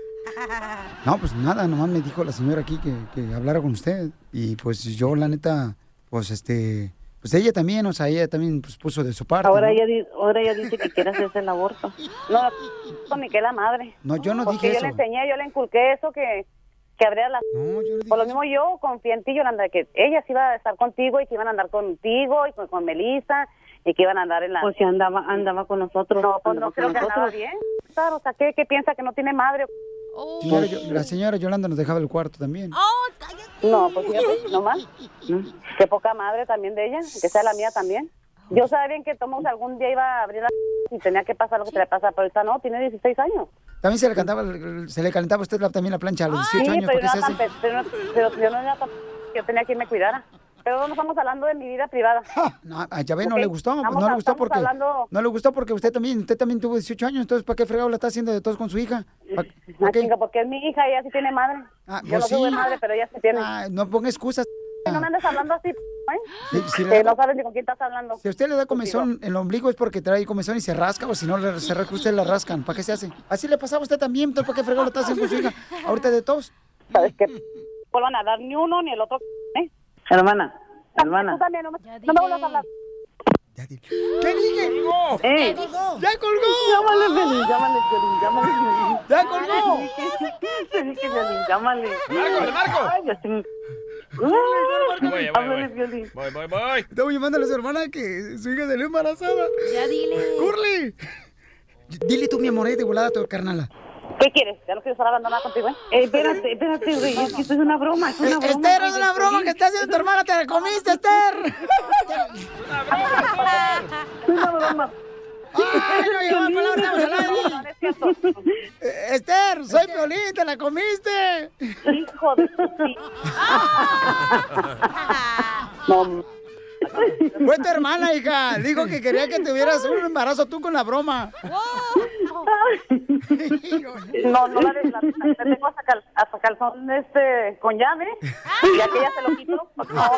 No, pues nada, nomás me dijo la señora aquí que, que hablara con usted. Y pues yo, la neta, pues este, pues ella también, o sea, ella también pues, puso de su parte.
Ahora
¿no?
ella, ahora ella dice que quiere hacerse el aborto. No, no, ni que la madre.
No, yo no
Porque
dije
yo
eso.
le enseñé, yo le inculqué eso que, que habría la... Por lo mismo yo confié en ti, Yolanda, que ella sí iba a estar contigo y que iban a andar contigo y con, con Melissa y que iban a andar en la...
Pues si andaba, andaba con nosotros.
No, pues no creo que andaba bien. Claro, o sea, ¿qué, qué piensa que no tiene madre?
Señora Yo- la señora Yolanda nos dejaba el cuarto también.
No, pues fíjate, no más. Qué poca madre también de ella, que sea la mía también. Yo sabía bien que Tomás algún día iba a abrir la y tenía que pasar lo que le pasa, pero ahorita no, tiene 16 años.
También se le cantaba, se le calentaba a usted la- también la plancha a los 18
sí,
años,
pero,
¿para qué
yo
se hace?
pero, no- pero yo no era tan- yo tenía quien me cuidara. Pero no estamos hablando de mi vida privada.
No, a Yahvé no le gustó, pues
estamos-
no le gustó porque
hablando-
no le gustó porque usted también, usted también tuvo 18 años, entonces ¿para qué fregado la está haciendo de todos con su hija? ¿Pa-
Ah,
¿Por qué?
chinga, porque es mi hija, ella sí tiene madre.
Ah,
yo
pues
no
sí.
madre, pero ella sí tiene.
Ah, no ponga excusas.
No me andes hablando así, ¿eh?
Sí, sí,
Que no sabes ni con quién estás hablando.
Si a usted le da comezón en el ombligo es porque trae comezón y se rasca, o si no le- se rasca usted la rascan. ¿Para qué se hace? Así le pasaba a usted también, entonces ¿para qué fregado lo está haciendo con su hija? Ahorita de todos.
¿Sabes qué? vuelvan a dar ni uno ni el otro, ¿eh?
Hermana, hermana.
Tú también, no me, no me vuelvas a hablar.
¿Qué dije?
¡Eh!
¡Ya colgó!
Llámale, Piolín, llámale, Piolín, llámale.
¡Ya colgó!
Te dije, Piolín, llámale.
Marco, Marco.
Ay, ya estoy-
Voy, voy, voy. Voy, voy, voy.
Estamos llamándole a su hermana que su hija salió embarazada.
Ya dile.
¡Curly! Dile tú, mi amor, de volada a tu carnala.
¿Qué quieres? Ya no quiero estar hablando nada contigo, ¿eh?
Eh, espérate, espérate, güey, es que esto es una broma, es una broma.
Esther, es una broma que está haciendo tu hermana, te la comiste, Esther.
Es una broma.
¡Ay, no llegó la palabra, estamos al aire! Eh, Esther, soy Piolín, te la comiste.
Hijo de tu No,
Fue tu hermana, hija. Dijo que quería que tuvieras un embarazo tú con la broma.
no, no la, la, la tengo hasta, cal, hasta calzón este, con llave. Y aquella se lo quito. No.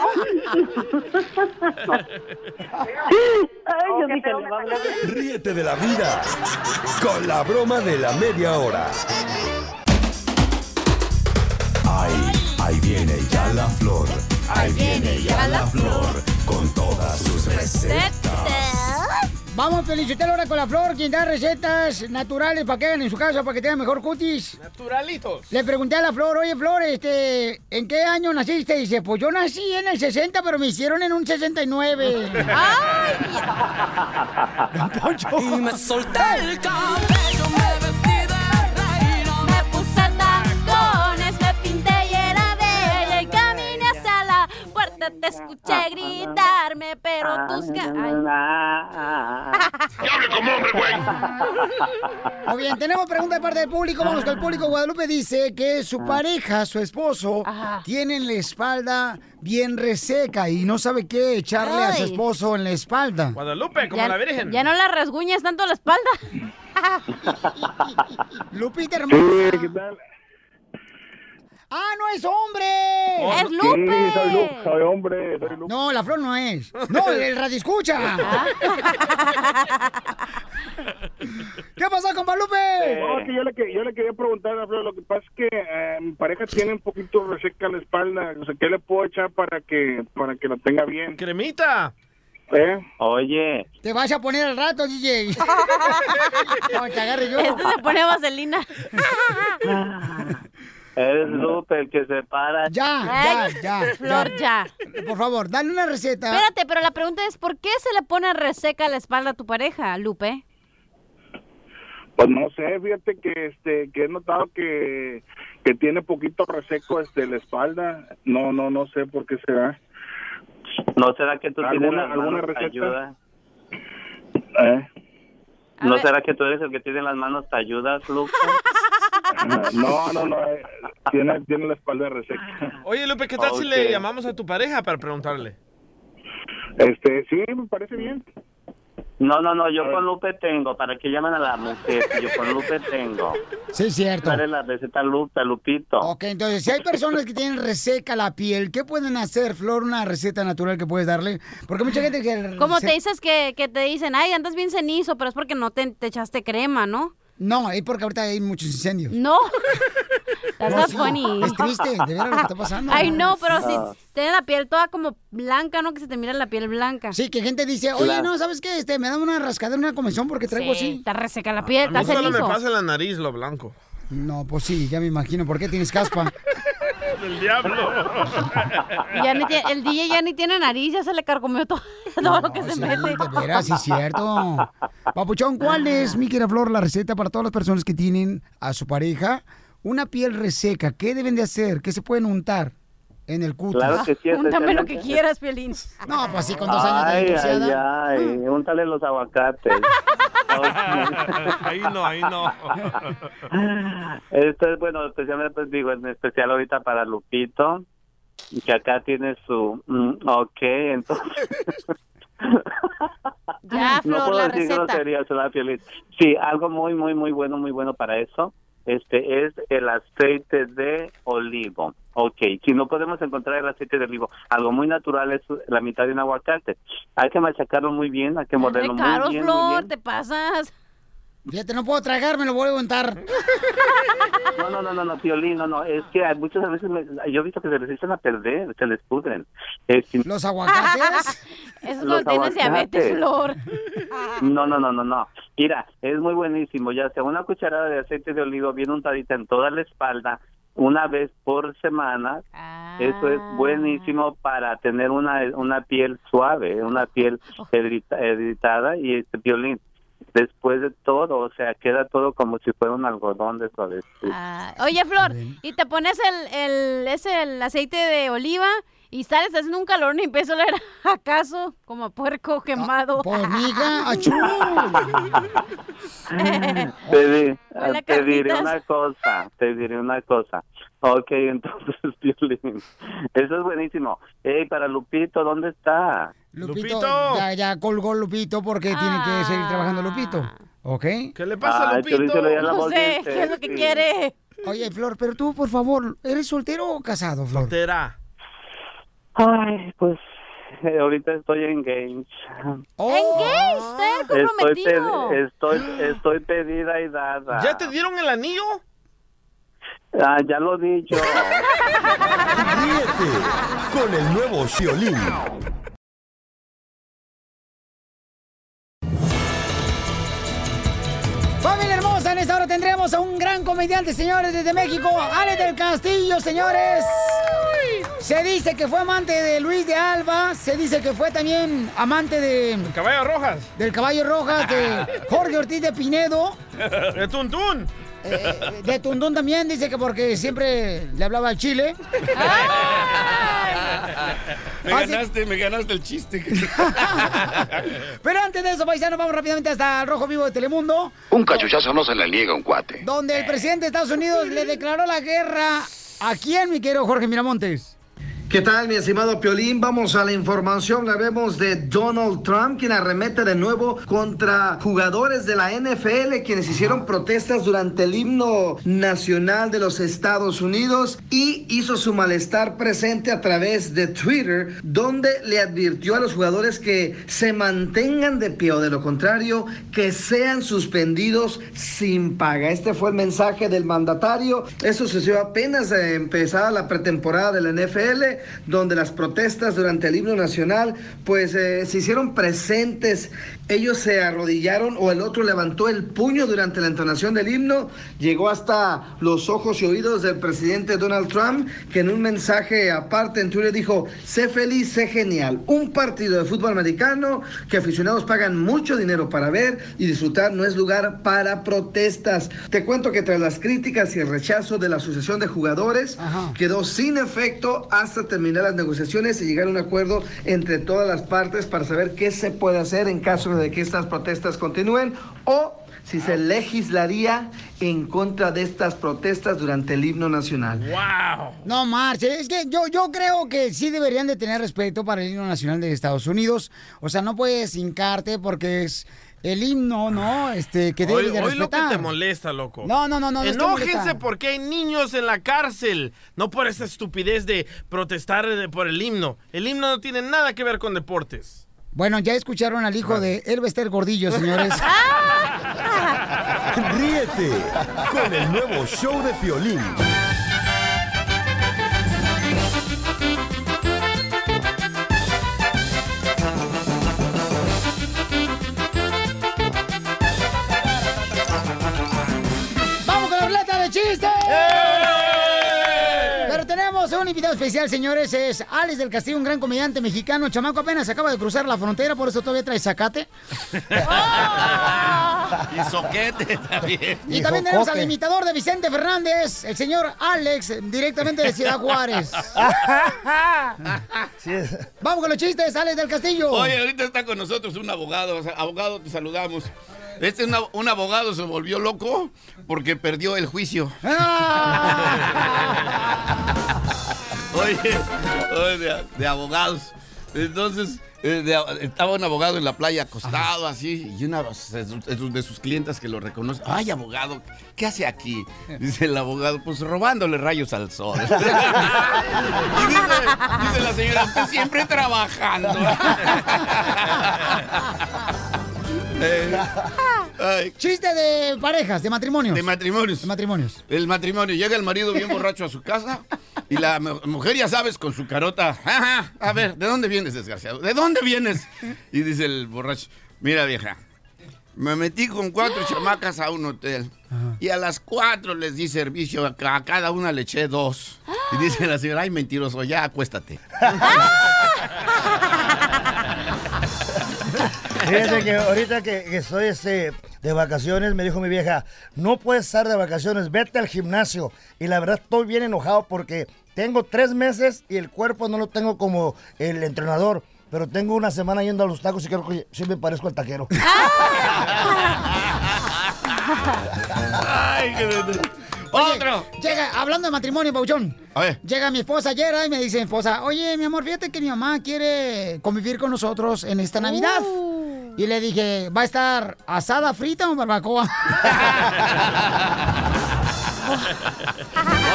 Ay, yo
qué
dije,
feo
le
me
va a hablar.
Ríete de la vida con la broma de la media hora. Ay, ahí viene ya la flor. Ahí viene ya la flor con todas sus recetas.
Vamos, Felicitelo ahora con la flor, quien da recetas naturales para que hagan en su casa, para que tengan mejor cutis.
Naturalitos.
Le pregunté a la Flor, oye Flor, este, ¿en qué año naciste? Y dice, pues yo nací en el 60, pero me hicieron en un 69.
Y me solté el cabello, me
Te escuché gritarme, pero tus ca- Ay.
Muy bien, tenemos pregunta de parte del público. Vamos con el público. Guadalupe dice que su pareja, su esposo, tiene en la espalda bien reseca y no sabe qué echarle a su esposo en la espalda.
Guadalupe, como
Ya,
la Virgen.
ya no la rasguñas tanto la espalda.
Lupita
Sí,
hermosa.
¿qué tal?
¡Ah, no es hombre!
¡Es
Sí,
Lupe!
soy, Lu- soy hombre, soy Lupe.
No, la flor no es. No, el radio escucha. ¿Qué pasó con?
No, que yo, le, que- yo le quería preguntar a Flor, lo que pasa es que eh, mi pareja tiene un poquito reseca la espalda, o sea, ¿qué le puedo echar para que para que la tenga bien?
Cremita.
¿Eh?
Oye,
Te vas a poner al rato, DJ. No, te agarre yo.
Este se pone vaselina.
eres Lupe el que se para.
Ya, ya,
Ay,
ya.
Flor, ya.
Por favor, dale una receta.
Espérate, pero la pregunta es, ¿por qué se le pone reseca la espalda a tu pareja, Lupe?
Pues no sé, fíjate que este que he notado que, que tiene poquito reseco este la espalda. No, no, no sé por qué será.
¿No será que tú tienes
¿Alguna-
las
alguna
manos
receta?
ayuda?
¿Eh?
¿No será que tú eres el que tiene las manos te ayudas, Lupe?
No, no, no. eh, Tiene, tiene la espalda reseca.
Oye, Lupe, ¿qué tal si le llamamos a tu pareja para preguntarle?
Este, sí, me parece bien.
No, no, no, yo con Lupe tengo, para que llamen a la mujer, yo con Lupe tengo.
Sí, es cierto.
Dale la receta Lupe, a Lupito.
Ok, entonces, si hay personas que tienen reseca la piel, ¿qué pueden hacer, Flor? Una receta natural que puedes darle. Porque mucha gente que...
Como te dices que, que te dicen, ay, andas bien cenizo, pero es porque no te, te echaste crema, ¿no?
No, es porque ahorita hay muchos incendios.
No. That's
No,
not
sí,
funny.
es triste, de veras lo que está pasando.
Ay, no, pero si
No.
tienes la piel toda como blanca, ¿no? Que se te mira la piel blanca.
Sí, que gente dice, oye, no, ¿sabes qué? Este, me da una rascadera en una convención porque traigo
Sí,
así.
Está reseca la piel,
A mí
está
solo me pasa en la nariz lo blanco.
No, pues sí, ya me imagino. ¿Por qué tienes caspa?
Del diablo.
Ya ni tiene- el DJ ya ni tiene nariz, ya se le carcomió todo, todo lo que se
Sí,
mete.
de veras, sí es cierto. Papuchón, ¿cuál es, mi querida Flor, la receta para todas las personas que tienen a su pareja una piel reseca? ¿Qué deben de hacer? ¿Qué se pueden untar en el cutis?
Claro que sí,
Úntame lo que quieras, Piolín.
No, pues sí, con dos años de
Ay, ay,
divorciada.
ay, úntale los aguacates.
ahí no, ahí no.
Esto es bueno, especialmente pues digo, en especial ahorita para Lupito, que acá tiene su mm, ok, entonces
Ya,
no
Flor,
puedo
la
decir
receta.
groserías. Sí, algo muy, muy, muy bueno, muy bueno para eso, este es el aceite de olivo. Ok, si no podemos encontrar el aceite de olivo, algo muy natural es la mitad de un aguacate. Hay que machacarlo muy bien, hay que morderlo muy
Caros,
bien, muy
Flor,
bien.
te pasas.
Fíjate, no puedo tragar, me lo voy a aguantar.
No, no, no, no, no, Piolín, no, no, es que hay muchas veces me- yo he visto que se les echan a perder, se les pudren. Eh, si-
¿Los aguacates?
Eso es
Los
tienes diabetes. Flor.
No, no, no, no, no. Mira, es muy buenísimo, ya sea una cucharada de aceite de olivo bien untadita en toda la espalda, una vez por semana. Eso es buenísimo para tener una, una piel suave, una piel edita- editada y este violín. Después de todo, o sea, queda todo como si fuera un algodón de suave.
Ah, Oye, Flor, y te pones el, el, ese, el aceite de oliva y sales haciendo un calor y empieza a oler acaso como a puerco quemado.
Pues, mija, achú.
Te, di-
Hola,
te diré una cosa, te diré una cosa. Ok, entonces, Violín, eso es buenísimo. Ey, para Lupito, ¿dónde está?
Lupito, Ya, ya colgó Lupito porque tiene que seguir trabajando Lupito. ¿Ok?
¿Qué le
pasa, Ay, Piolín, se le oía la
No
voz
sé, ¿qué es lo que quiere?
Oye, Flor, pero tú, por favor, ¿eres soltero o casado, Flor?
Soltera.
Ay, pues eh, ahorita estoy engaged.
Engaged, está
Estoy,
comprometido.
pe- estoy, estoy pedida y dada.
¿Ya te dieron el anillo?
Ah, ya lo di yo.
Ríete con el nuevo Piolín.
Familia hermosa, en esta hora tendremos a un gran comediante, señores, desde México, Alex del Castillo, señores. Se dice que fue amante de Luis de Alba, se dice que fue también amante de...
Caballo Rojas.
Del Caballo Rojas, de Jorge Ortiz de Pinedo.
De Tuntún.
Eh, de Tundún también, dice que porque siempre le hablaba al chile.
Me
Así-
ganaste, me ganaste el chiste.
Pero antes de eso, paisanos, vamos rápidamente hasta el Rojo Vivo de Telemundo,
Un cachuchazo no se le niega a un cuate.
donde el presidente de Estados Unidos le declaró la guerra a quién, mi querido Jorge Miramontes.
¿Qué tal, mi estimado Piolín? Vamos a la información. Hablemos de Donald Trump, quien arremete de nuevo contra jugadores de la NFL, quienes hicieron protestas durante el himno nacional de los Estados Unidos y hizo su malestar presente a través de Twitter, donde le advirtió a los jugadores que se mantengan de pie o de lo contrario, que sean suspendidos sin paga. Este fue el mensaje del mandatario. Eso sucedió apenas de empezada la pretemporada de la NFL, donde las protestas durante el himno nacional, pues eh, se hicieron presentes. Ellos se arrodillaron o el otro levantó el puño durante la entonación del himno. Llegó hasta los ojos y oídos del presidente Donald Trump, que en un mensaje aparte en Twitter dijo, sé feliz, sé genial. Un partido de fútbol americano que aficionados pagan mucho dinero para ver y disfrutar no es lugar para protestas. Te cuento que tras las críticas y el rechazo de la Asociación de Jugadores, quedó sin efecto hasta terminar las negociaciones y llegar a un acuerdo entre todas las partes para saber qué se puede hacer en caso de que estas protestas continúen o si se legislaría en contra de estas protestas durante el himno nacional.
¡Wow!
No marche, es que yo, yo creo que sí deberían de tener respeto para el himno nacional de Estados Unidos. O sea, no puedes hincarte porque es el himno, ¿no? Este, que debe
Hoy,
de
hoy lo que
respetar.
te molesta, loco.
No, no, no, no,
Enójense porque hay niños en la cárcel. No por esa estupidez de protestar de- por el himno. El himno no tiene nada que ver con deportes.
Bueno, ya escucharon al hijo de Elvester Gordillo, señores.
Ríete con el nuevo show de Piolín.
Invitado especial, señores. Es Alex del Castillo, un gran comediante mexicano. Chamaco apenas acaba de cruzar la frontera, por eso todavía trae zacate.
Y soquete también.
Y también tenemos al imitador de Vicente Fernández, el señor Alex, directamente de Ciudad Juárez. Vamos con los chistes, Alex del Castillo.
Oye, ahorita está con nosotros un abogado. Abogado, te saludamos. Este una- un abogado se volvió loco porque perdió el juicio. Oye, oye, de, de abogados. Entonces, eh, de- estaba un abogado en la playa acostado así y una de sus, de sus- de sus clientas que lo reconoce. Ay, abogado, ¿qué hace aquí? Dice el abogado, pues robándole rayos al sol. y dice, dice la señora, usted siempre trabajando. Eh, ay.
Chiste de parejas, de matrimonios.
De matrimonios.
De matrimonios.
El matrimonio. Llega el marido bien borracho a su casa y la mu- mujer, ya sabes, con su carota. "Ajá, a ver, ¿de dónde vienes, desgraciado? ¿De dónde vienes? Y dice el borracho, mira vieja, me metí con cuatro chamacas a un hotel y a las cuatro les di servicio, a ca- a cada una le eché dos. Y dice la señora, ay mentiroso, ya acuéstate.
Fíjate que ahorita que, que estoy este, de vacaciones, me dijo mi vieja, no puedes estar de vacaciones, vete al gimnasio. Y la verdad estoy bien enojado porque tengo tres meses y el cuerpo no lo tengo como el entrenador. Pero tengo una semana yendo a los tacos y creo que sí me parezco al taquero.
Ay, qué
Otro. Llega, hablando de matrimonio, Pauchón.
A ver.
Llega mi esposa ayer y me dice mi esposa, oye, mi amor, fíjate que mi mamá quiere convivir con nosotros en esta Navidad. Y le dije, ¿va a estar asada, frita o barbacoa?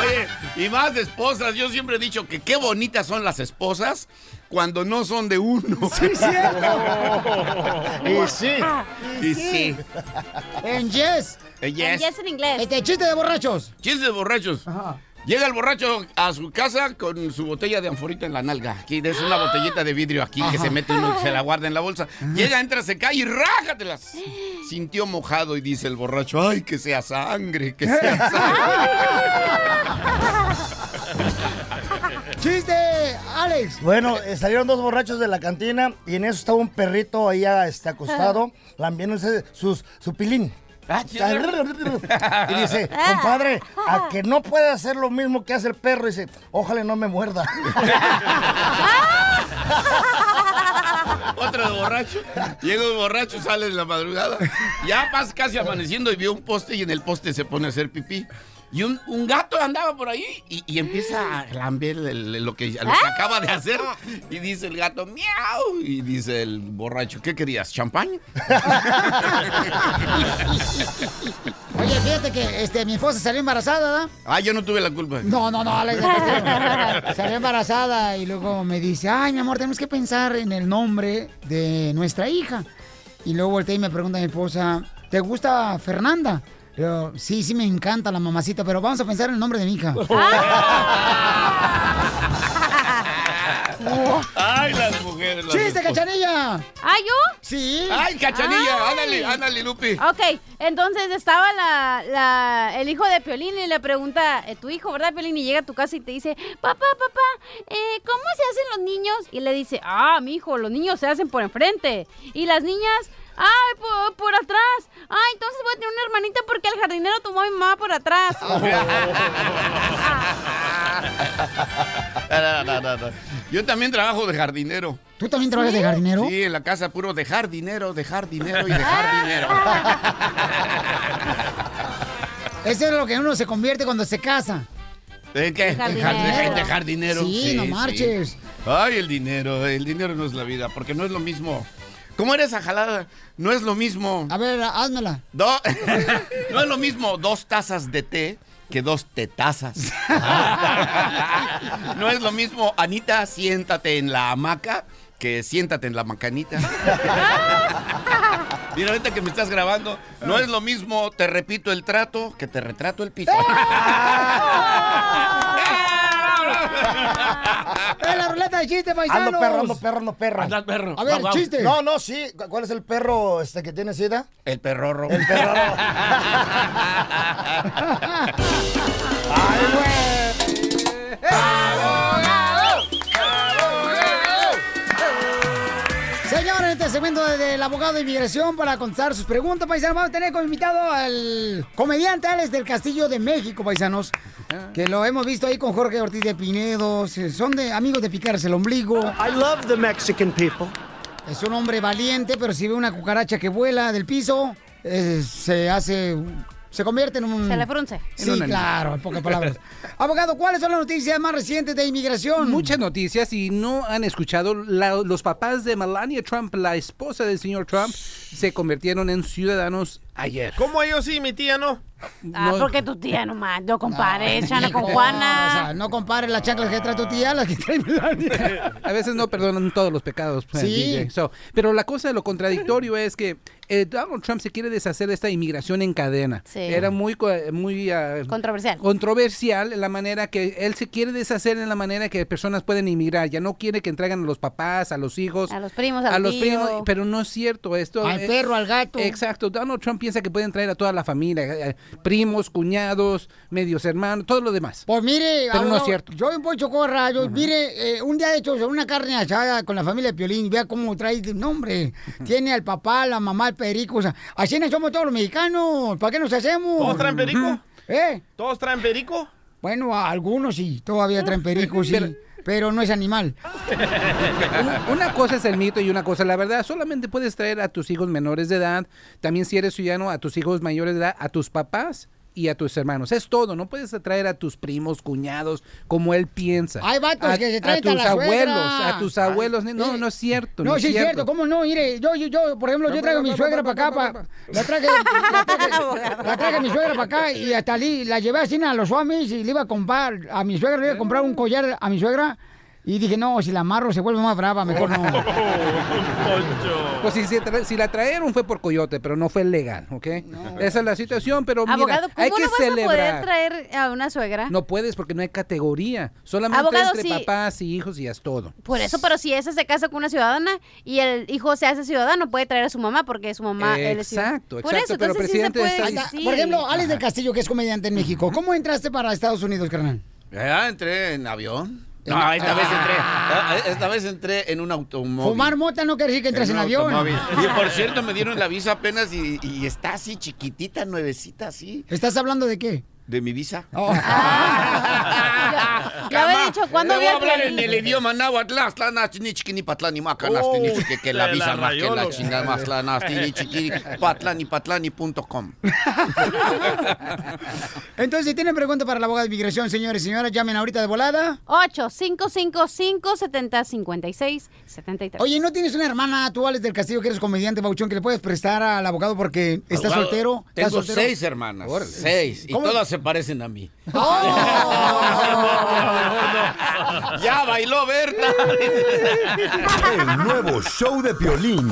Oye, y más de esposas. Yo siempre he dicho que qué bonitas son las esposas cuando no son de uno.
Sí, cierto.
y sí. Y
sí.
sí.
en yes.
En yes. En yes
en inglés.
Este chiste de borrachos.
Chistes de borrachos. Llega el borracho a su casa con su botella de anforita en la nalga. Aquí es una botellita de vidrio aquí que se mete uno y se la guarda en la bolsa. Llega, entra, se cae y rájatelas. Sintió mojado y dice el borracho, ay, que sea sangre, que sea
¡Chiste, Alex!
Bueno, eh, salieron dos borrachos de la cantina y en eso estaba un perrito ahí ah, este, acostado, lambiéndose sus, su pilín. Y dice, compadre, a que no puede hacer lo mismo que hace el perro, dice, ojalá no me muerda.
Otro de borracho. Llega un borracho, sale en la madrugada. Ya pasa casi amaneciendo y vio un poste y en el poste se pone a hacer pipí. Y un, un gato andaba por ahí y, y empieza a lamber el- el- lo, que, lo que acaba de hacer. Y dice el gato, miau. Y dice el borracho, ¿qué querías? ¿Champaña?
Oye, fíjate que este, mi esposa salió embarazada, ¿verdad?
Ah, yo no tuve la culpa.
No, no, no, Alex. Salió embarazada y luego me dice, ay, mi amor, tenemos que pensar en el nombre de nuestra hija. Y luego volteé y me pregunta mi esposa, ¿te gusta Fernanda? Digo, sí, sí me encanta la mamacita, pero vamos a pensar en el nombre de mi hija.
Ay, las mujeres. las
¡Chiste, cachanilla!
¿Ah, yo?
Sí.
Ay, cachanilla,
Ay.
ándale, ándale, Lupi.
Ok, entonces estaba la, la- el hijo de Piolín y le pregunta, eh, tu hijo, ¿verdad, Piolín? Y llega a tu casa y te dice, papá, papá, eh, ¿cómo se hacen los niños? Y le dice, ah, mi hijo, los niños se hacen por enfrente. Y las niñas, ay, por, por atrás. Ah, entonces voy a tener una hermanita porque el jardinero tomó a mi mamá por atrás.
No, no, no, no. Yo también trabajo de jardinero.
¿Tú también trabajas de jardinero?
Sí, en la casa puro dejar dinero, dejar dinero y dejar dinero.
Eso es lo que uno se convierte cuando se casa.
¿De qué?
De jardinero.
Dejar- dejar- dejar dinero.
Sí, no marches.
Ay, el dinero, el dinero no es la vida, porque no es lo mismo. ¿Cómo eres esa jalada? No es lo mismo.
A ver, házmela.
Do- no es lo mismo dos tazas de té que dos tetazas. no es lo mismo, Anita, siéntate en la hamaca que siéntate en la macanita. Mira, ahorita que me estás grabando, no es lo mismo te repito el trato que te retrato el pito.
¡Es la ruleta de chistes, paisanos!
Ando perro, ando perro, ando perro.
Anda, perro.
A ver, chiste.
No, no, sí. ¿Cu- ¿Cuál es el perro este que tiene sida?
El perrorro.
El perro.
Señores, en este segmento del abogado de inmigración para contestar sus preguntas, paisanos, vamos a tener como invitado al comediante Alex del Castillo de México, paisanos, que lo hemos visto ahí con Jorge Ortiz de Pinedo, son de amigos de picarse el ombligo.
I love the Mexican people.
Es un hombre valiente, pero si ve una cucaracha que vuela del piso, eh, se hace, se convierte en un...
Se le frunce.
Sí, claro, en pocas palabras. Abogado, ¿cuáles son las noticias más recientes de inmigración?
Muchas noticias y no han escuchado, la- los papás de Melania Trump, la esposa del señor Trump, se convirtieron en ciudadanos ayer.
¿Cómo yo sí, mi tía no?
Ah, porque tu tía nomás, no compares, Chana con Juana.
O sea, no compares las chanclas que trae tu tía, las que trae Melania.
A veces no perdonan todos los pecados. pues,
Sí.
DJ. So, pero la cosa, lo contradictorio es que eh, Donald Trump se quiere deshacer de esta inmigración en cadena.
Sí.
Era muy, co- muy ah,
Controversial.
controversial en la manera que él se quiere deshacer en la manera que personas pueden inmigrar. Ya no quiere que entregan a los papás, a los hijos,
A los primos,
a los
tío.
primos, pero no es cierto esto.
Al perro, al gato.
Exacto. Donald Trump piensa que pueden traer a toda la familia, eh, primos, cuñados, medios hermanos, todo lo demás.
Pues mire,
Pero no es cierto.
Yo en Poncho Corra, yo, mire, eh, un día he hecho una carne asada con la familia de Piolín, vea cómo trae, no hombre, tiene al papá, la mamá, el perico, o sea, así no somos todos los mexicanos, ¿para qué nos hacemos?
¿Todos traen perico?
¿Eh?
¿Todos traen perico?
Bueno, a algunos sí, todavía traen perico, sí, pero, no es animal.
Una, cosa es el mito y una cosa la verdad. Solamente puedes traer a tus hijos menores de edad, también si eres ciudadano, a tus hijos mayores de edad, a tus papás y a tus hermanos. Es todo. No puedes traer a tus primos, cuñados, como él piensa.
Hay vatos
a,
que se traen a
tus
la
abuelos,
suegra.
a tus abuelos. No, no es cierto.
No,
es
sí es cierto, ¿cómo no? Mire, yo, yo, yo, por ejemplo, yo traigo a mi suegra para acá, pa- la traje, la traje, la traje a mi suegra para acá y hasta li- la llevé así a los Suamis y le iba a comprar, a mi suegra le iba a comprar un collar a mi suegra y dije, no, si la amarro se vuelve más brava, mejor no.
Pues si, tra- si la trajeron fue por coyote, pero no fue legal, ¿ok? Esa es la situación, pero mira,
Abogado, ¿cómo
hay que
no vas a poder
celebrar.
traer a una suegra?
No puedes porque no hay categoría. Solamente
Abogado,
entre papás y hijos y es todo.
Por eso, pero si esa se casa con una ciudadana y el hijo se hace ciudadano, puede traer a su mamá porque su mamá él es.
Exacto,
Por
exacto,
eso,
pero
entonces sí se
presidente
puede
está.
Por ejemplo, Alex del Castillo, que es comediante en México, ¿cómo entraste para Estados Unidos, carnal?
Ya entré en avión. No, esta vez entré.
Ah.
Esta vez entré en un automóvil.
Fumar mota no quiere decir que entras en, avión.
Y por cierto, me dieron la visa apenas y, y está así chiquitita, nuevecita, así.
¿Estás hablando de qué?
De mi visa.
Oh.
Ya había dicho, ¿cuándo
voy a hablar en el idioma náhuatl, ni chiquini, patlani,
Oh,
ni chiqui, que la visa
la
más que la chingada más, tlanas, ni patlani, patlani.com.
Entonces, si tienen preguntas para la abogada de inmigración, señores y señoras, llamen ahorita de volada.
8-555-576-73.
Oye, ¿no tienes una hermana, tú, Alex del Castillo, que eres comediante, Bauchón, que le puedes prestar al abogado porque está
Abogado,
soltero? ¿Estás
Tengo
soltero?
seis hermanas. Seis. Y
¿Cómo?
todas se parecen a mí.
¡Oh!
ya bailó Berta.
El nuevo show de Piolín.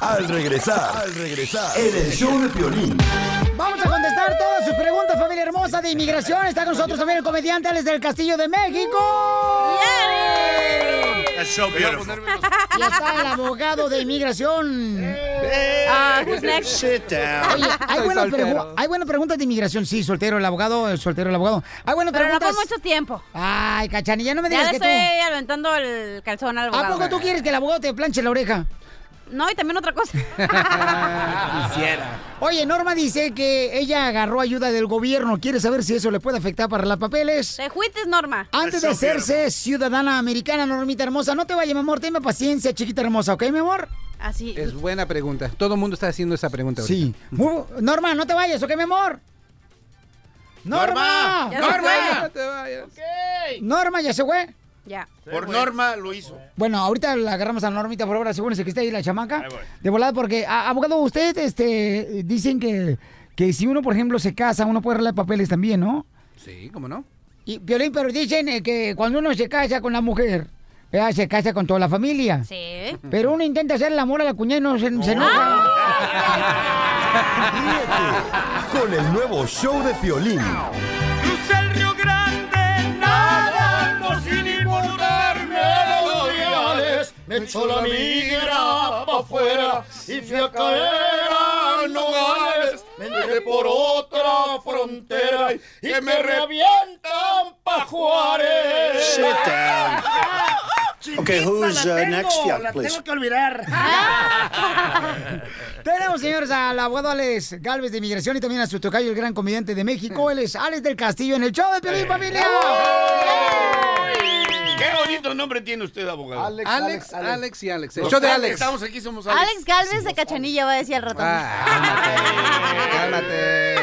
Al regresar, al regresar, en el show de Piolín.
Vamos a contestar todas sus preguntas, familia hermosa de inmigración. Está con nosotros también el comediante Alex del Castillo de México.
That's so beautiful.
Y está el abogado de inmigración.
Ah, who's next?
Sit down.
Oye, hay buenas, hay preguntas de inmigración. Sí, soltero el abogado, el soltero el abogado. Hay buenas
Pero no
preguntas.
por mucho tiempo.
Ay, cachanilla, no me
Ya
digas
le
que tú.
estoy aventando el calzón al
¿A
abogado.
poco tú quieres que el abogado te planche la oreja?
No, y también otra cosa.
Quisiera.
Oye, Norma dice que ella agarró ayuda del gobierno. ¿Quiere saber si eso le puede afectar para los papeles?
Te juites, Norma.
Antes de hacerse ciudadana americana, Normita hermosa, no te vayas, mi amor, tenme paciencia, chiquita hermosa, ¿ok, mi amor?
Así.
Es buena pregunta. Todo el mundo está haciendo esa pregunta. ahorita.
Sí. Muy- Norma, no te vayas, ¿ok, mi amor? Norma.
Ya se
Norma.
fue.
No te vayas.
Norma, ya se fue.
Ya.
Por norma lo hizo.
Bueno, ahorita la agarramos a Normita por ahora, asegúrense que está ahí la chamaca. De volada, porque, a- abogado, usted, este, dicen que, que si uno, por ejemplo, se casa, uno puede arreglar papeles también, ¿no?
Sí, ¿cómo no?
Y, Violín, pero dicen eh, que cuando uno se casa con la mujer, ella se casa con toda la familia.
Sí.
Pero uno intenta hacer el amor a la cuñada y no se, se enoja.
Con el nuevo show de Piolín.
Me echó la migra pa' afuera y fui a caer a Nogales. Me entré por otra frontera y me revientan pa' Juárez.
Sit down. Okay, who's uh, next? Yeah, please.
que olvidar. Tenemos, señores, al abogado Alex Galvez de Inmigración y también a su tocayo, el gran comediante de México. Él es Alex del Castillo en el show de Piolín, familia.
Qué bonito nombre tiene usted, abogado.
Alex, Alex, y Alex. El show de Alex.
Estamos aquí, somos Alex.
Alex Galvez de Cachanilla va a decir al ratón.
Cálmate.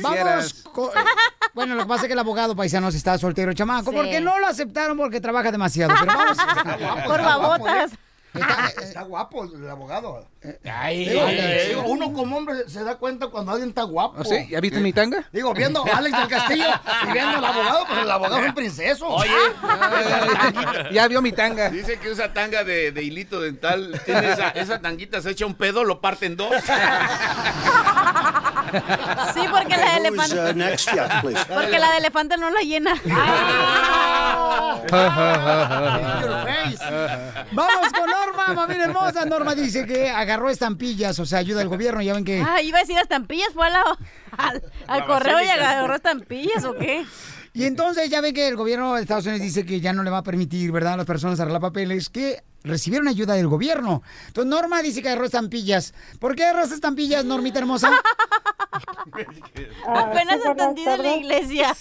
Vamos.
Quisieras.
co- eh, bueno, lo que pasa es que el abogado paisanos está soltero, chamaco,
Sí.
porque no lo aceptaron porque trabaja demasiado. Pero vamos.
Por babotas.
Está, está guapo el abogado.
Ay,
Digo,
Alex.
digo, uno como hombre se da cuenta cuando alguien está guapo.
¿Oh, sí? ¿Ya viste mi tanga?
Digo, viendo a Alex del Castillo y viendo al abogado, pues el abogado es un princeso.
Oye,
Ya vio mi tanga.
dice que usa tanga de, de hilito dental. Tiene esa, esa tanguita, se echa un pedo, lo parte en dos.
Sí, porque la de
uh,
elefante.
next? Yeah, please.
Porque la de elefante no la llena.
Vamos con Norma, mamita hermosa. Norma dice que agarró estampillas, o sea, ayuda al gobierno. Ya ven que.
Ah, iba a decir estampillas, fue a la- al, al
La
correo y agarró estampillas, ¿o qué?
Y entonces ya ven que el gobierno de Estados Unidos dice que ya no le va a permitir, ¿verdad?, a las personas arreglar papeles que recibieron ayuda del gobierno. Entonces Norma dice que agarró estampillas. ¿Por qué agarraste estampillas, Normita hermosa?
Apenas entendí de la iglesia.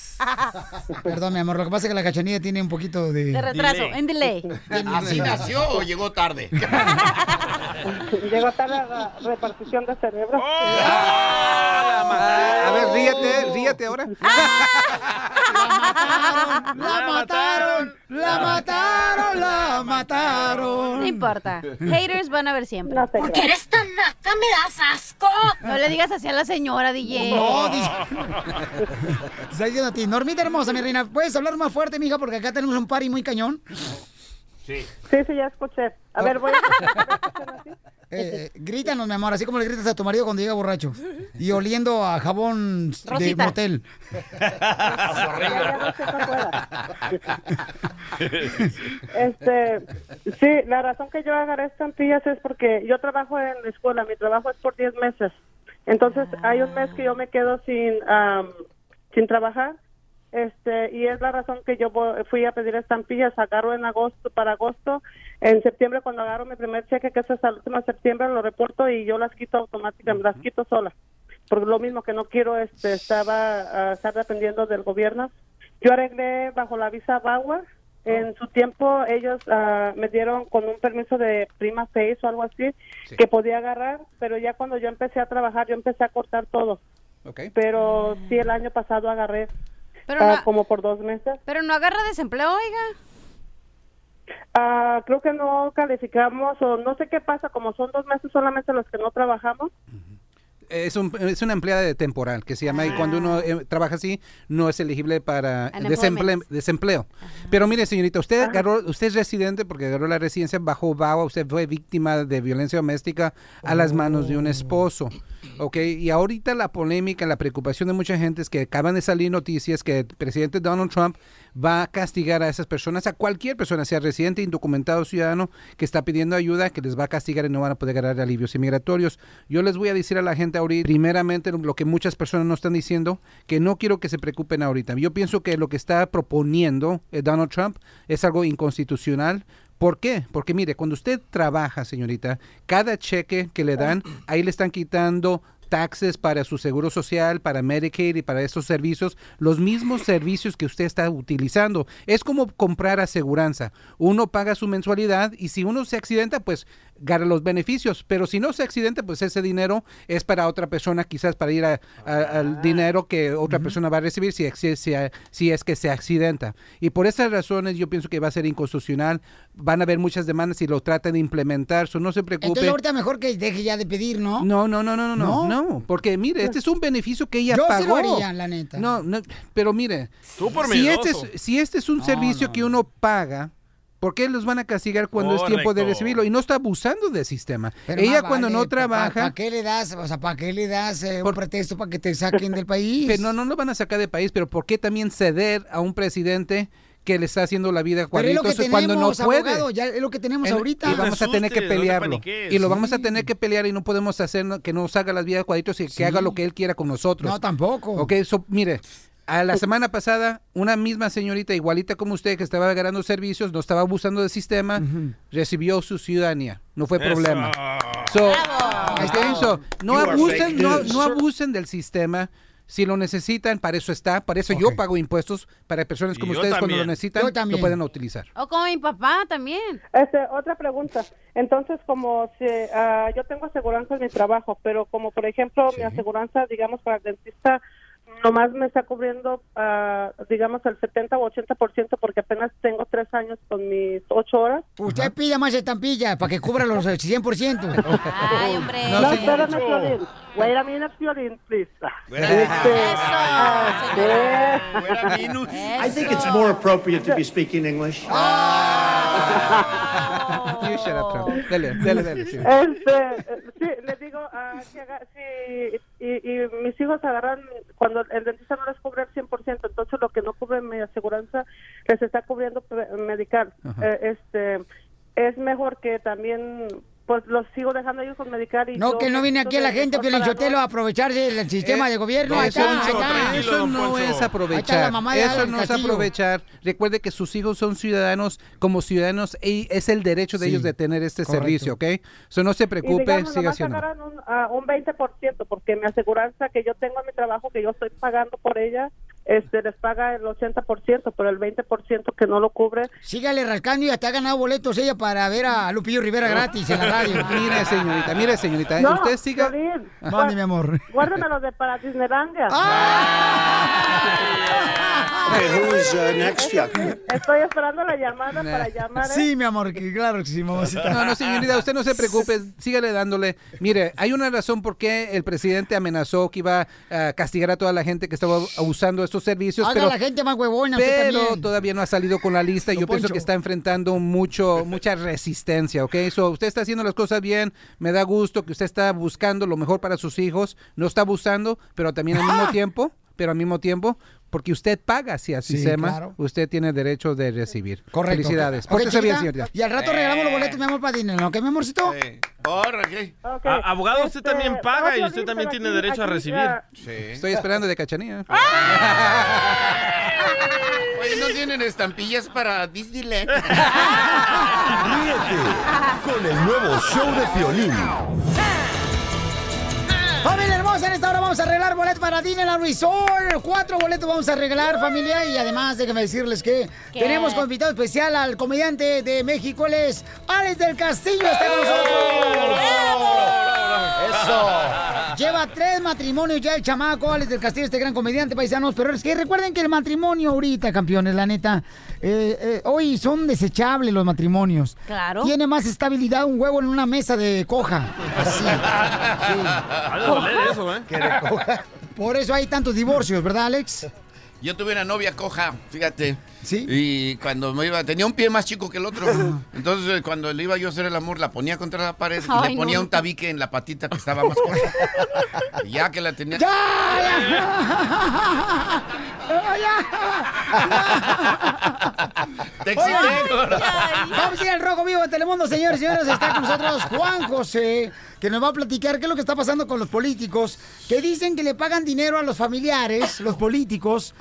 Perdón, mi amor, lo que pasa es que la cachanilla tiene un poquito de...
De retraso,
Delay.
en delay.
¿Así nació o llegó tarde?
Llegó tarde la repartición de cerebro.
A ver, ríete, ríete ahora.
¡La mataron! ¡La mataron! ¡La mataron!
No importa. Haters van a ver siempre.
No te creas.
eres tan naca, me das asco. No le digas así a la señora, DJ.
No, dice... Te Está diciendo a ti. Normita hermosa, mi reina, ¿puedes hablar más fuerte, mija? Porque acá tenemos un party muy cañón.
Sí.
Sí, sí, ya escuché. A ver, voy a...
Eh, grítanos, mi amor, así como le gritas a tu marido cuando llega borracho. Y oliendo a jabón de motel.
Este, sí, la razón que yo agarré estampillas es porque yo trabajo en la escuela, mi trabajo es por 10 meses. Entonces, hay un mes que yo me quedo sin am, sin trabajar. Este, y es la razón que yo fui a pedir estampillas, agarro en agosto, para agosto, en septiembre cuando agarro mi primer cheque, que es hasta el último de septiembre, lo reporto y yo las quito automáticamente, las quito sola. Por lo mismo que no quiero este, estaba, estar dependiendo del gobierno. Yo arreglé bajo la visa BAWA. En su tiempo ellos ah, me dieron con un permiso de prima face o algo así que podía agarrar, pero ya cuando yo empecé a trabajar yo empecé a cortar todo.
Okay.
Pero sí el año pasado agarré
Pero
ah,
no-
como por dos meses.
Pero no agarra desempleo, oiga.
Ah, creo que no calificamos o no sé qué pasa, como son dos meses solamente los que no trabajamos.
Es, un- es una empleada de temporal que se llama y cuando uno eh, trabaja así no es elegible para desemple- desempleo. Pero mire, señorita, usted agarró, usted es residente porque agarró la residencia bajo VAWA, usted fue víctima de violencia doméstica a las manos de un esposo. ¿Ok? Y ahorita la polémica, la preocupación de mucha gente es que acaban de salir noticias que el presidente Donald Trump va a castigar a esas personas, a cualquier persona, sea residente, indocumentado, ciudadano, que está pidiendo ayuda, que les va a castigar y no van a poder ganar alivios inmigratorios. Yo les voy a decir a la gente ahorita, primeramente, lo que muchas personas no están diciendo, que no quiero que se preocupen ahorita. Yo pienso que lo que está proponiendo eh, Donald Trump es algo inconstitucional. ¿Por qué? Porque mire, cuando usted trabaja, señorita, cada cheque que le dan, ahí le están quitando taxes para su seguro social, para Medicaid y para esos servicios, los mismos servicios que usted está utilizando. Es como comprar aseguranza. Uno paga su mensualidad y si uno se accidenta, pues gana los beneficios, pero si no se accidenta, pues ese dinero es para otra persona, quizás para ir a- a- al dinero que otra persona va a recibir si, si, si- si es que se accidenta. Y por esas razones yo pienso que va a ser inconstitucional, van a haber muchas demandas y lo tratan de implementar, so no se preocupe.
Entonces ahorita mejor que deje ya de pedir, ¿no?
No, no, no, no, no, no,
¿No?
No, porque mire, este es un beneficio que ella
Yo
pagó.
sí lo haría, la neta.
No, no, pero mire,
Tú por
si este, es, si este es un
No,
servicio
no,
que uno paga ¿Por qué los van a castigar cuando es tiempo de recibirlo? Y no está abusando del sistema.
Pero
Ella
más
cuando
vale,
no
¿pa-
trabaja...
¿Para qué le das, o sea, para qué le das eh, un pretexto para que te saquen del país?
Pero no, no lo van a sacar del país, pero ¿por qué también ceder a un presidente que le está haciendo la vida
Pero es lo que
cuadritos cuando no puede?
abogado, ya es lo que tenemos
En-
ahorita.
Y vamos a tener que pelearlo. y lo vamos a tener que pelear y no podemos hacer no- que nos haga las vidas cuadritos y que haga lo que él quiera con nosotros.
No, tampoco.
Ok, so, mire, a la semana pasada, una misma señorita igualita como usted que estaba ganando servicios, no estaba abusando del sistema, recibió su ciudadanía. No fue
Eso.
problema. So, no
You
abusen, no, no abusen del sistema. Si lo necesitan, para eso está. Para eso yo pago impuestos. Para personas como ustedes, cuando lo necesitan, lo
también.
pueden utilizar.
O como mi papá también.
Este, otra pregunta. Entonces, como si, ah, yo tengo aseguranza en mi trabajo, pero como por ejemplo mi aseguranza, digamos, para el dentista, nomás me está cubriendo, ah, digamos, el 70 o 80% porque apenas tengo tres años con mis ocho horas.
Usted más estampilla para que cubra los eh, 100%.
Ay, hombre.
No, espérame, Piolín. Wait a minute, please. Este, ah, sí.
I think it's more appropriate to be speaking English.
You shut up, Trump. Dele, dele, dele. sí.
Este, sí, les digo, ah, haga- sí, y, y mis hijos agarran, cuando el dentista no les cubre el 100%, entonces lo que no cubre mi aseguranza les está cubriendo medical. Eh, este, es mejor que también, pues los sigo dejando ellos con medical y
No,
yo
que no viene aquí a la gente, Sotelo, a aprovecharse del sistema
Eh,
de gobierno. Ahí
Eso,
está,
no-
ahí está.
eso no es aprovechar.
la mamá de
Eso no es aprovechar. Recuerde que sus hijos son ciudadanos. Como ciudadanos, y es el derecho de
Sí,
ellos de tener este
correcto.
servicio, ¿ok? So, no se
Y
preocupe,
digamos,
siga
agarran un, ah, un 20%, porque mi aseguranza que yo tengo en mi trabajo, que yo estoy pagando por ella, este les paga el 80%, pero el 20% que no lo cubre.
Sígale rascando y hasta ha ganado boletos ella para ver a Lupillo Rivera gratis en la radio.
Mire, señorita, mire, señorita.
No,
usted siga.
Mande, mi amor.
Guárdamelo de para Disneylandia.
Who's uh.
Estoy esperando la llamada para llamar. ¿eh?
Sí, mi amor, que claro que sí, mamacita.
No, no, señorita, usted no se preocupe, sígale dándole. Mire, hay una razón por qué el presidente amenazó que iba a castigar a toda la gente que estaba usando estos servicios,
Haga
pero,
la gente más huevona,
pero
también.
todavía no ha salido con la lista y yo pienso que está enfrentando mucho, mucha resistencia, ¿ok? So, usted está haciendo las cosas bien, me da gusto que usted está buscando lo mejor para sus hijos, no está abusando, pero también al mismo tiempo, pero al mismo tiempo, porque usted paga hacia el
Sí,
sistema,
claro.
usted tiene derecho de recibir.
Correcto.
Felicidades.
Ok,
Pórtese bien, señorita.
Y al rato regalamos los boletos, mi amor, para dinero, ¿ok, mi amorcito?
Corre, ¿qué?
A- abogado, usted
Este,
también paga y usted también tiene
aquí-
derecho a recibir.
ya-
Estoy esperando de cachanilla.
Oye, ¿no tienen estampillas para Disneyland?
Ríete con el nuevo show de Piolín.
Familia hermosa, en esta hora vamos a arreglar boletos para Disneyland Resort. Cuatro boletos vamos a arreglar, familia. Y además, déjenme decirles que
¿Qué?
tenemos como invitado especial al comediante de México. Él es Alex del Castillo. Está con nosotros. Eso. Lleva tres matrimonios ya el chamaco, Alex del Castillo, este gran comediante, paisanos. Pero es que recuerden que el matrimonio ahorita, campeones, la neta, eh, eh, hoy son desechables los matrimonios.
Claro.
Tiene más estabilidad un huevo en una mesa de coja. Así.
Ha de doler eso, ¿eh?
Por eso hay tantos divorcios, ¿verdad, Alex?
Yo tuve una novia coja, fíjate.
Sí.
Y cuando me iba, tenía un pie más chico que el otro. Entonces, cuando le iba yo a hacer el amor, la ponía contra la pared y
Ay,
le
no.
ponía un tabique en la patita que estaba más coja. Y ya que la tenía. Te excité,
Oigan,
gordo.
Vamos a ir al Rojo Vivo de Telemundo, señores y señores. Está con nosotros Juan José, que nos va a platicar qué es lo que está pasando con los políticos, que dicen que le pagan dinero a los familiares, los políticos,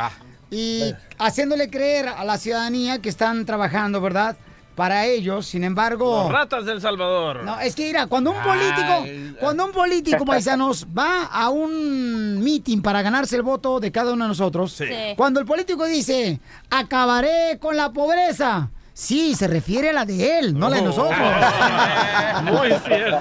y haciéndole creer a la ciudadanía que están trabajando, ¿verdad? Para ellos, sin embargo...
Los ratas del Salvador.
No, es que mira, cuando un político, cuando un político, paisanos, va a un meeting para ganarse el voto de cada uno de nosotros,
Sí.
Cuando el político dice, acabaré con la pobreza, sí, se refiere a la de él, no a la de nosotros.
Muy cierto.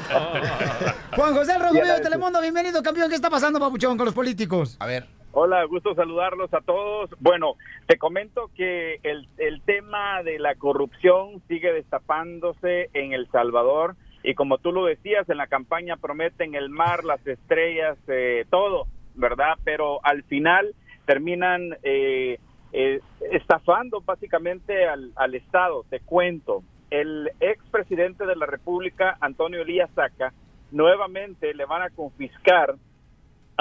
Juan José de Telemundo, bienvenido, campeón. ¿Qué está pasando, papuchón, con los políticos?
A ver.
Hola, gusto saludarlos a todos. Bueno, te comento que el, el tema de la corrupción sigue destapándose en El Salvador y como tú lo decías, en la campaña prometen el mar, las estrellas, eh, todo, ¿verdad? Pero al final terminan eh, eh, estafando básicamente al, al Estado. Te cuento, el expresidente de la República, Antonio Elías Saca, nuevamente le van a confiscar,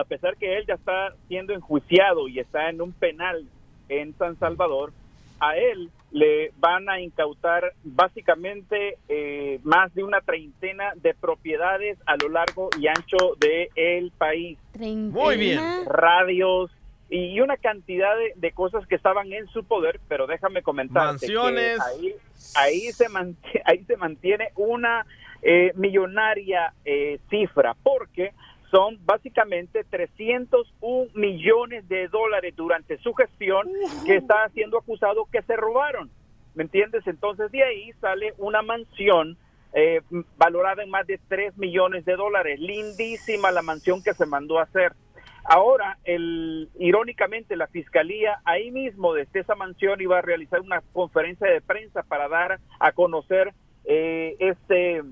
a pesar que él ya está siendo enjuiciado y está en un penal en San Salvador, a él le van a incautar básicamente eh, más de una treintena de propiedades a lo largo y ancho de el país.
Muy bien.
Radios y una cantidad de, de cosas que estaban en su poder, pero déjame comentar
Mansiones.
ahí, ahí se mantiene, ahí se mantiene una eh, millonaria eh, cifra, porque son básicamente 301 millones de dólares durante su gestión que está siendo acusado que se robaron. ¿Me entiendes? Entonces de ahí sale una mansión eh, valorada en más de 3 millones de dólares. Lindísima la mansión que se mandó a hacer. Ahora, el, irónicamente, la fiscalía ahí mismo desde esa mansión iba a realizar una conferencia de prensa para dar a conocer eh, este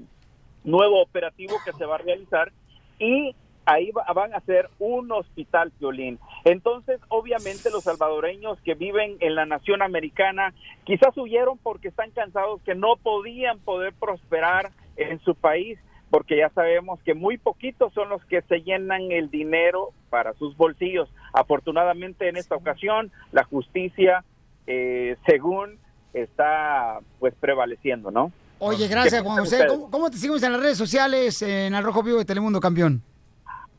nuevo operativo que se va a realizar y ahí va- van a hacer un hospital violín. Entonces, obviamente los salvadoreños que viven en la nación americana quizás huyeron porque están cansados que no podían poder prosperar en su país porque ya sabemos que muy poquitos son los que se llenan el dinero para sus bolsillos. Afortunadamente en esta ocasión la justicia, eh, según está pues prevaleciendo, ¿no?
Oye, gracias,
¿Qué
Juan José. cómo te seguimos en las redes sociales en Al Rojo Vivo de Telemundo, campeón?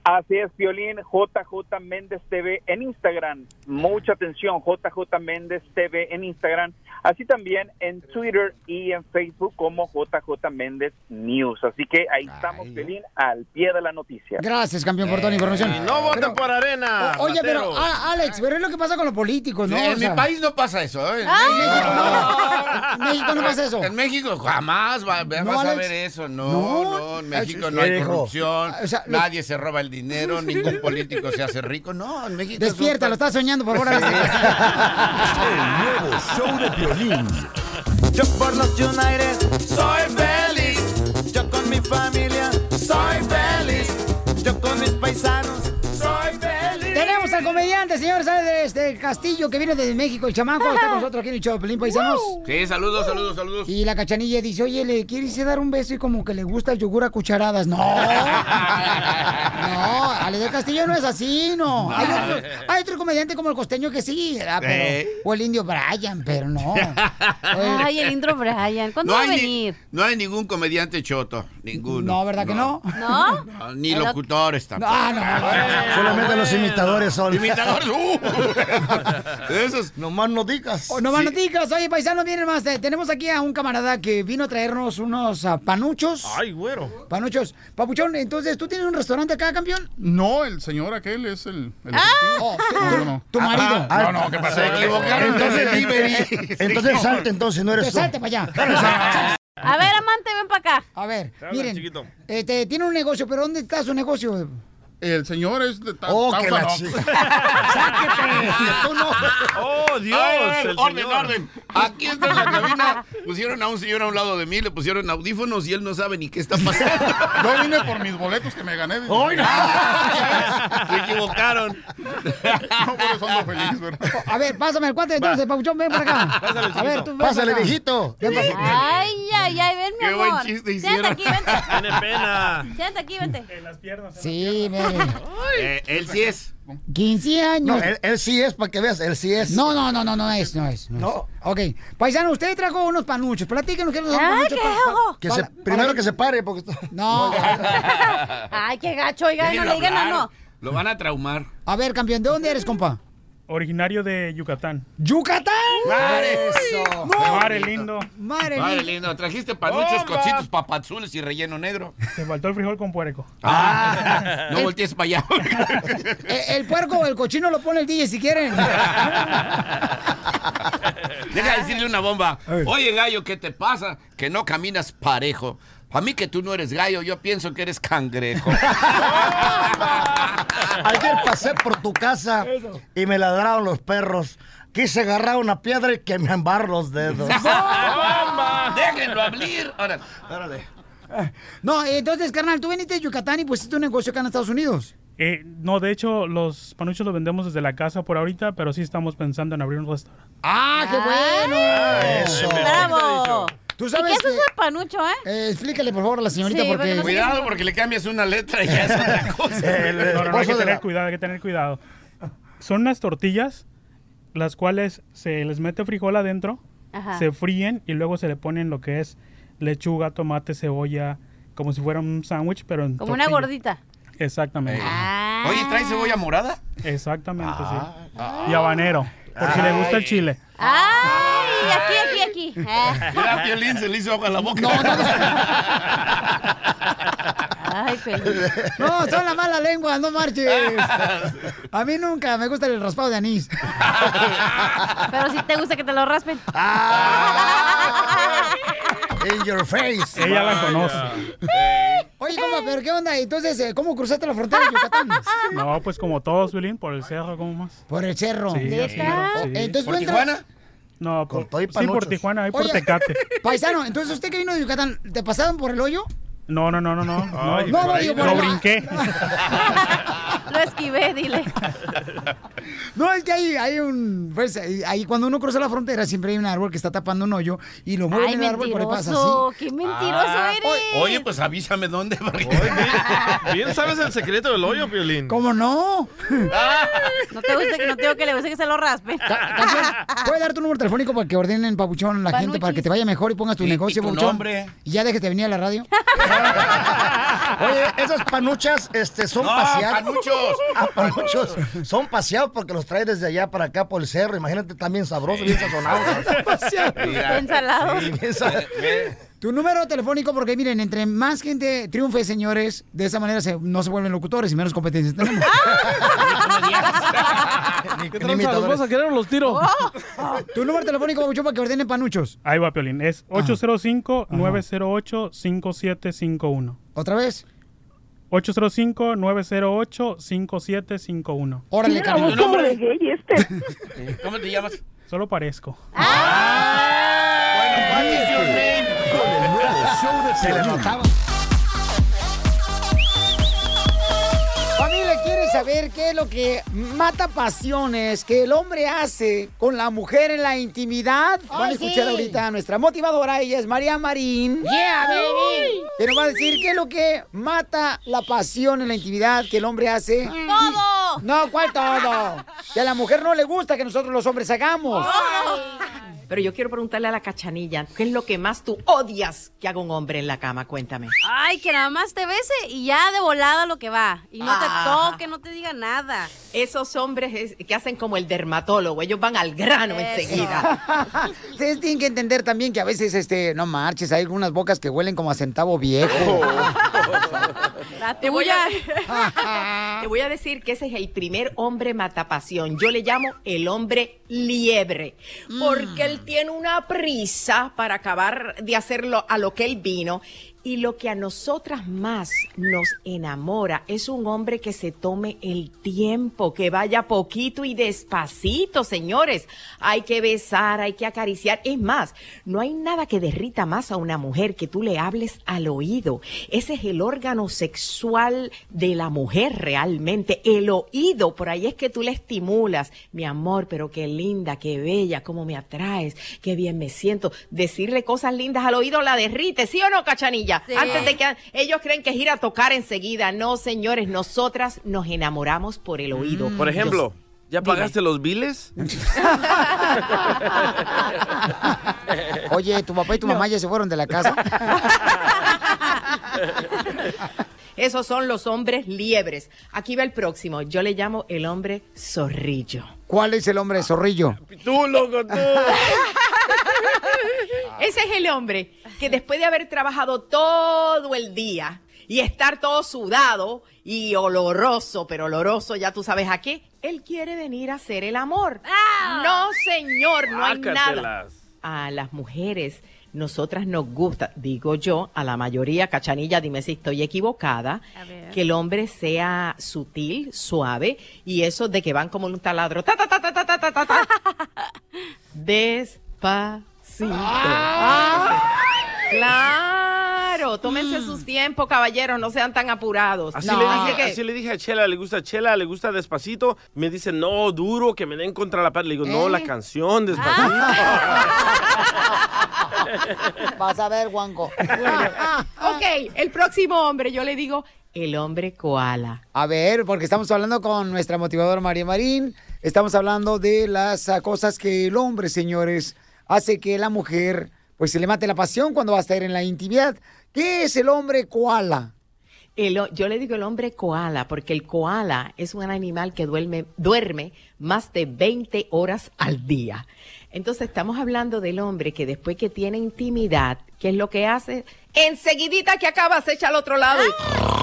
Así es, Violín, JJ Méndez TV en Instagram. Mucha atención, JJ Méndez TV en Instagram. Así también en Twitter y en Facebook como JJ Méndez News. Así que ahí estamos, Violín, al pie de la noticia.
Gracias, campeón, por toda la información.
Y no voten por arena.
O- oye, pero, Alex, pero es lo que pasa con los políticos, ¿no?
en
O
mi
sea,
país no pasa eso. ¿eh? En
¡Ah! En México no pasa eso.
En México jamás va- vas
No,
a
Alex.
ver eso. No,
No.
no, en México no hay corrupción,
O sea, lo-
nadie se roba el dinero, ningún político se hace rico. No, en México es un
Despierta, lo estás soñando, por favor.
El nuevo show de violín.
Yo por los United soy feliz. Yo con mi familia soy feliz. Yo con mis paisanos.
Tenemos al comediante, señor Sales de Castillo, que viene desde México. El chamaco está con nosotros aquí en el show Pelín Paisanos.
Sí, saludos, saludos, saludos.
Y la cachanilla dice, oye, ¿le quieres dar un beso y como que le gusta el yogur a cucharadas? No. No, Ale del Castillo no es así, no. Hay otro, hay otro comediante como el costeño que sí, ¿verdad? Pero-
Eh.
o el indio Brian, pero no.
Ay, el intro Brian. ¿Cuándo
No
va a
ni-
venir?
no hay ningún comediante choto, ninguno.
No, ¿verdad que no?
¿No?
No, ni
El
locutores tampoco.
Ah, no.
Solamente los imitadores son.
Imitadores, uh. Esos.
Nomás no digas.
Oh, no más noticias. Oye, paisanos, vienen más. Eh, Tenemos aquí a un camarada que vino a traernos unos ah, panuchos.
Ay, güero.
Panuchos. Papuchón, entonces, ¿tú tienes un restaurante acá, campeón?
No, el señor aquel es el, el
Oh,
efectivo. No, no.
tu marido.
Ah, no, no, ¿qué pasó?
Se equivocaron
Entonces,
delivery.
entonces salte, entonces no eres tú.
salte para allá.
A ver, amante, ven para acá.
A ver, miren, este, tiene un negocio, pero ¿dónde está su negocio?
El señor es de ta-
Oh, que la
no.
chica.
Tú no.
Oh, Dios.
Ay,
el
orden,
señor.
orden. Aquí está en la cabina. Pusieron a un señor a un lado de mí, le pusieron audífonos y él no sabe ni qué está pasando.
Yo vine por mis boletos que me gané.
¡Ay, no!
Se equivocaron.
No, por eso ando feliz, ¿verdad?
A ver, pásame el cuate entonces, Papuchón, ven para acá.
Pásale,
A ver, tú ven
Pásale,
acá.
viejito.
Ven.
Ay, ay, ay, ven, mi
Qué buen
amor.
chiste
Siéntate
hicieron.
aquí, vente.
Tiene pena.
Siéntate aquí, vente.
Sí, mire.
Eh, él sí es.
15 años.
No, él, él sí es, para que veas, él sí es.
No, no, no, no, no es, no es. No. es.
No.
Ok. Paisano, usted trajo unos panuchos. Platíquenos qué son los
Ay,
panuchos.
¿qué
pa- pa-
hago?
Que se, primero
para-
que se pare, porque...
No.
Ay, qué gacho, oiga, no le digan no.
Lo van a traumar.
A ver, campeón, ¿de dónde eres, compa?
Originario de Yucatán.
¡Yucatán!
Eso. Madre lindo.
Madre
Vale,
mía.
lindo. Trajiste panuchos, cocitos, papazules y relleno negro.
Te faltó el frijol con puerco.
Ah, no voltees para allá.
El puerco o el cochino lo pone el DJ si quieren.
Deja de decirle una bomba. Oye, gallo, ¿qué te pasa? Que no caminas parejo. A mí que tú no eres gallo, yo pienso que eres cangrejo.
Ayer pasé por tu casa y me ladraron los perros. Quise agarrar una piedra y que me embarro los dedos.
¡Bomba! Déjenlo hablar. Órale.
No, entonces, carnal, tú viniste de Yucatán y pusiste un negocio acá en Estados Unidos.
Eh, no, de hecho, los panuchos los vendemos desde la casa por ahorita, pero sí estamos pensando en abrir un restaurante.
¡Ah, qué bueno!
Eso.
¡Bravo!
¿Tú
¿Y
sabes
qué es eso de panucho, eh?
explícale, por favor, a la señorita,
Sí,
porque...
porque no
Cuidado porque le cambias una letra y ya es otra cosa.
No, no, no, hay que tener cuidado, hay que tener cuidado. Son unas tortillas, las cuales se les mete frijol adentro,
Ajá.
se fríen y luego se le ponen lo que es lechuga, tomate, cebolla, como si fuera un sándwich, pero en
Como una
tortilla.
gordita.
Exactamente.
Ah.
Oye, ¿trae cebolla morada?
Exactamente,
Ah.
sí. Y habanero, por si le gusta el chile.
¡Ay! Aquí, aquí, aquí. Eh.
Mira, Piolín se le hizo agua a la boca.
Ay, feliz.
No, son la mala lengua, no marches. A mí nunca me gusta el raspado de anís.
Pero si te gusta que te lo raspen.
In your face.
Ella la conoce.
Oye, compa, pero ¿qué onda? Entonces, eh, ¿cómo cruzaste la frontera de Yucatán?
No, pues como todos, Violín, por el cerro, ¿cómo más?
Por el cerro.
Sí, sí.
Entonces,
¿Por
¿tú entras-
Tijuana?
No, por,
todo y
sí, por. Tijuana, ahí por
Oye,
Tecate.
Paisano, entonces usted que vino de Yucatán, ¿te pasaron por el hoyo?
No, no, no, no, no. No,
Ay,
No,
por
no, digo,
no.
por el-
brinqué.
Lo esquivé, dile.
No, es que hay, hay un... Pues, ahí cuando uno cruza la frontera siempre hay un árbol que está tapando un hoyo y lo mueve el árbol por ahí pasa
mentiroso.
así.
¡Qué mentiroso
Ah,
eres!
Oye, pues avísame dónde. porque-
Bien sabes el secreto del hoyo, Piolín.
¿Cómo no?
No te gusta que no tengo que le guste que se lo raspe.
¿puedes dar tu número telefónico para que ordenen, Papuchón, la gente para que te vaya mejor y pongas tu
Y-
negocio,
y tu
Papuchón?
nombre.
Y ya de venir a la radio.
Oye, esas panuchas este, son
No,
paseados. Ah. Son paseados porque los trae desde allá para acá por el cerro. Imagínate también sabroso, bien sazonado.
Mira.
Ensalados.
Sí, bien
Tu número telefónico, porque miren, entre más gente triunfe, señores, de esa manera se- no se vuelven locutores y menos competencias tenemos.
Ni-
¿Qué
ni?
¿Los vas a querer los tiro?
tu número telefónico, Papuchón, para que ordenen panuchos.
Ahí va, Piolín. Es 805-908-5751.
¿Otra vez?
805-908-5751.
Órale,
¿Tu
cariño.
nombre? ¿Cómo te llamas?
Solo parezco.
Bueno, what is your name?
Con el nuevo show de
Se le notaba. Saber qué es lo que mata pasiones que el hombre hace con la mujer en la intimidad? Van a
Ay,
escuchar
sí.
ahorita a nuestra motivadora, ella es María Marín.
Yeah, baby.
Que nos va a decir qué es lo que mata la pasión en la intimidad que el hombre hace.
¡Todo!
No, ¿cuál todo? Que a la mujer no le gusta que nosotros los hombres hagamos.
Pero yo quiero preguntarle a la cachanilla, ¿qué es lo que más tú odias que haga un hombre en la cama? Cuéntame.
Ay, que nada más te bese y ya de volada lo que va. Y no te toque, no te diga nada.
Esos hombres es- que hacen como el dermatólogo, ellos van al grano
Eso.
enseguida.
Ustedes tienen que entender también que a veces, este, no marches, hay algunas bocas que huelen como a centavo viejo.
La
Te voy, a, te voy a decir que ese es el primer hombre matapasión. Yo le llamo el hombre liebre, porque él tiene una prisa para acabar de hacerlo a lo que él vino. Y lo que a nosotras más nos enamora es un hombre que se tome el tiempo, que vaya poquito y despacito, señores. Hay que besar, hay que acariciar. Es más, no hay nada que derrita más a una mujer que tú le hables al oído. Ese es el órgano sexual de la mujer realmente, el oído. Por ahí es que tú le estimulas. Mi amor, pero qué linda, qué bella, cómo me atraes, qué bien me siento. Decirle cosas lindas al oído la derrite, ¿sí o no, cachanilla?
Sí.
Antes de que ellos creen que es ir a tocar enseguida. No, señores, nosotras nos enamoramos por el oído.
Por ejemplo, ¿ya
Dime.
pagaste los biles?
Oye, tu papá y tu mamá ya se fueron de la casa.
Esos son los hombres liebres. Aquí va el próximo. Yo le llamo el hombre zorrillo.
¿Cuál es el hombre zorrillo?
Tú, loco, tú.
Ese es el hombre que después de haber trabajado todo el día y estar todo sudado y oloroso, pero oloroso, ya tú sabes a qué, él quiere venir a hacer el amor. No, señor, no hay nada. A las mujeres, nosotras nos gusta, digo yo, a la mayoría, cachanilla, dime si estoy equivocada, que el hombre sea sutil, suave, y eso de que van como en un taladro, ta, ta, ta, ta, ta, ta, ta, ta, ta. despacito. Ah, Claro. Claro, tómense sus tiempos, caballeros, no sean tan apurados.
Así,
No.
le
Así
dije,
que-
así le dije a Chela, le gusta Chela, le gusta Despacito. Me dice, no, duro, que me den contra la pared. Le digo, no,
¿Eh?
la canción, Despacito.
Vas a ver, Juanco.
ok, el próximo hombre, yo le digo, el hombre koala.
A ver, porque estamos hablando con nuestra motivadora María Marín. Estamos hablando de las ah, cosas que el hombre, señores, hace que la mujer pues se le mate la pasión cuando va a estar en la intimidad. ¿Qué es el hombre koala?
El yo le digo el hombre koala porque el koala es un animal que duerme, duerme más de 20 horas al día. Entonces estamos hablando del hombre que después que tiene intimidad, ¿qué es lo que hace? Enseguidita que acaba se echa al otro lado y,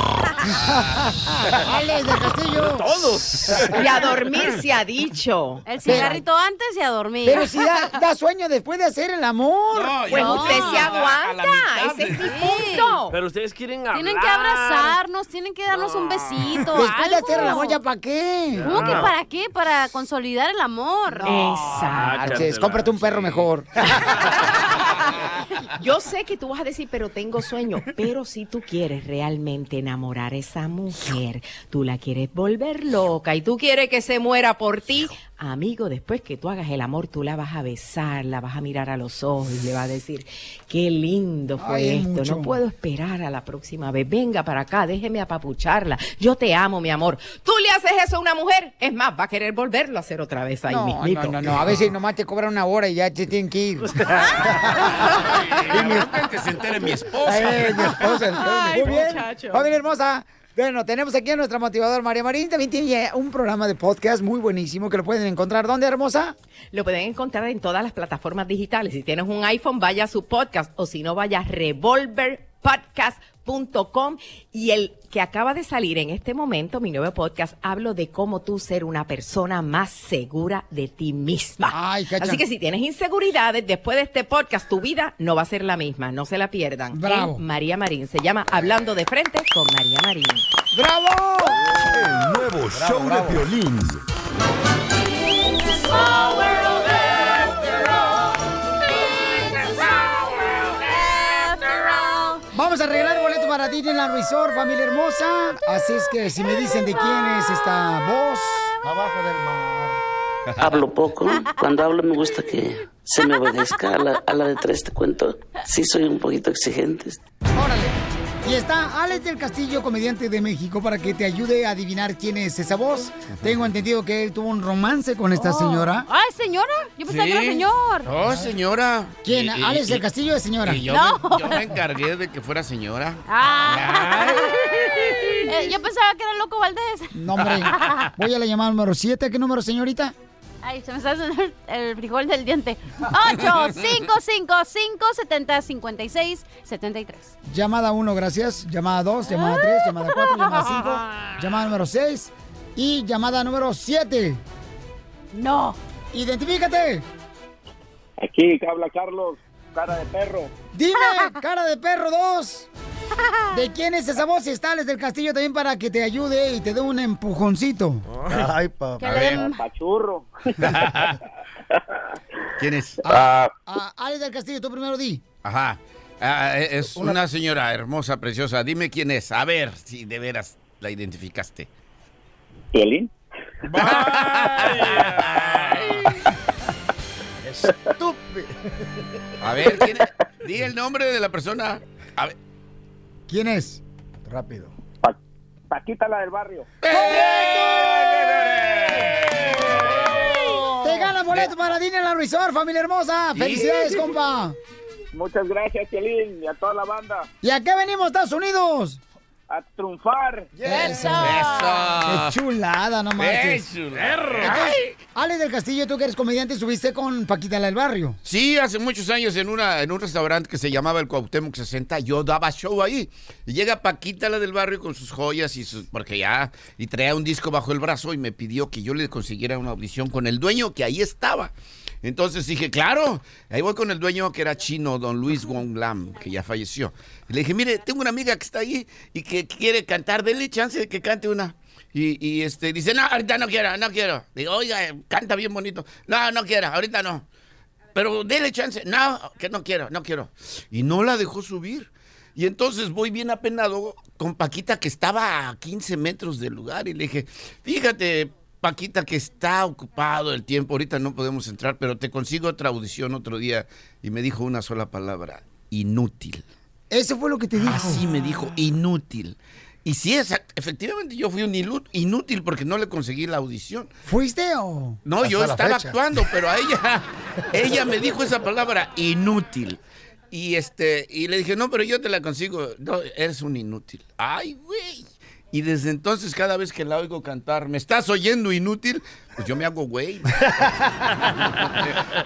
Alex del Castillo.
Todos.
y a dormir se ha dicho.
El cigarrito antes y a dormir.
Pero si da, da sueño después de hacer el amor.
Pues
no.
usted se aguanta, ese es mi punto.
Pero ustedes quieren hablar.
Tienen que abrazarnos, tienen que darnos un besito.
Después de hacer el amor, ¿ya para qué?
¿Cómo que para qué? Para consolidar el amor.
Marches, cómprate un perro mejor.
Yo sé que tú vas a decir, pero tengo sueño. Pero si tú quieres realmente enamorar a esa mujer, tú la quieres volver loca y tú quieres que se muera por ti, amigo, después que tú hagas el amor, tú la vas a besar, la vas a mirar a los ojos y le vas a decir, qué lindo fue
Ay,
esto.
mucho.
No puedo esperar a la próxima vez. Venga para acá, déjeme apapucharla. Yo te amo, mi amor. Tú le haces eso a una mujer, es más, va a querer volverlo a hacer otra vez ahí
No,
mismito.
no, no, no. A veces nomás te cobran una hora y ya te tienen que ir.
que se entere mi esposa.
Ay, mi esposa.
Ay,
Muy bien.
muchacho.
Familia hermosa. Bueno, tenemos aquí a nuestra motivadora María Marín. También tiene un programa de podcast muy buenísimo que lo pueden encontrar. ¿Dónde, hermosa?
Lo pueden encontrar en todas las plataformas digitales. Si tienes un iPhone, vaya a su podcast o si no, vaya a revolverpodcast.com y el que acaba de salir en este momento, mi nuevo podcast, hablo de cómo tú ser una persona más segura de ti misma.
cacha.
Así que si tienes inseguridades, después de este podcast, tu vida no va a ser la misma. No se la pierdan.
Bravo.
En María Marín. Se llama Hablando de Frente con María Marín.
¡Bravo!
El nuevo show de violín.
Vamos a regalar boleto para Disneyland Resort, familia hermosa. Así es que si me dicen de quién es esta voz.
Abajo del mar.
Hablo poco. Cuando hablo me gusta que se me obedezca. A la, a la de tres te cuento. Sí soy un poquito exigente.
Órale. Y está Alex del Castillo, comediante de México, para que te ayude a adivinar quién es esa voz. Tengo entendido que él tuvo un romance con esta señora.
Ay, señora. Yo pensaba que era señor.
Oh, señora.
¿Quién?
Y- y-
¿Alex del
y-
Castillo es señora?
Y yo,
No.
me, yo me encargué de que fuera señora.
Ah. Eh, yo pensaba que era Loco Valdés.
No, hombre. Voy a la llamada número 7. ¿Qué número, señorita?
Ay, se me está haciendo el, frijol del diente. 8 5 5 5 70 56 73.
Llamada 1, gracias. Llamada 2, llamada 3, llamada 4, llamada 5, llamada número 6 y llamada número 7.
No.
Identifícate.
Aquí que habla Carlos, cara de perro.
Dime, cara de perro 2. ¿De quién es esa voz? Y está Alex del Castillo también para que te ayude y te dé un empujoncito.
Ay, papá.
Pachurro.
¿Quién es?
Ah, Alex del Castillo, tú primero di.
Ajá. Ah, es una señora hermosa, preciosa. Dime quién es. A ver si de veras la identificaste.
¿Piolín?
Estúpido.
A ver, ¿quién es? Di el nombre de la persona. A ver.
¿Quién es?
Rápido.
Paquita la del barrio.
Te gana boleto para Disneyland Resort, familia hermosa. Felicidades, compa.
Muchas gracias, Piolín, y a toda la banda.
¿Y a qué venimos, Estados Unidos?
A triunfar.
Eso.
Eso.
Qué chulada, no marches.
¡Qué chulada!
Entonces, Alex del Castillo, tú que eres comediante, subiste con Paquita la del Barrio.
Sí, hace muchos años en, una, en un restaurante que se llamaba el Cuauhtémoc 60, yo daba show ahí. Y llega Paquita, la del barrio, con sus joyas y sus... Porque ya... Y traía un disco bajo el brazo y me pidió que yo le consiguiera una audición con el dueño, que ahí estaba. Entonces dije, claro, ahí voy con el dueño que era chino, don Luis Wong Lam, que ya falleció. Le dije, mire, tengo una amiga que está ahí y que quiere cantar, denle chance de que cante una. Y, y, este dice, no, ahorita no quiero, no quiero. Digo, oiga, canta bien bonito. No, no quiero, ahorita no. Pero dele chance. No, que no quiero, no quiero. Y no la dejó subir. Y entonces voy bien apenado con Paquita que estaba a 15 metros del lugar y le dije, fíjate, Paquita, que está ocupado el tiempo, ahorita no podemos entrar, pero te consigo otra audición otro día. Y me dijo una sola palabra, inútil.
Eso fue lo que te dijo.
Así me dijo, inútil. Y sí, efectivamente yo fui un inútil porque no le conseguí la audición.
¿Fuiste o...?
No,
Hasta
yo estaba
fecha.
actuando, pero a ella, ella me dijo esa palabra, inútil. Y este, y le dije, no, pero yo te la consigo. No, eres un inútil. Ay, güey. Y desde entonces, cada vez que la oigo cantar, ¿me estás oyendo inútil? Pues yo me hago güey.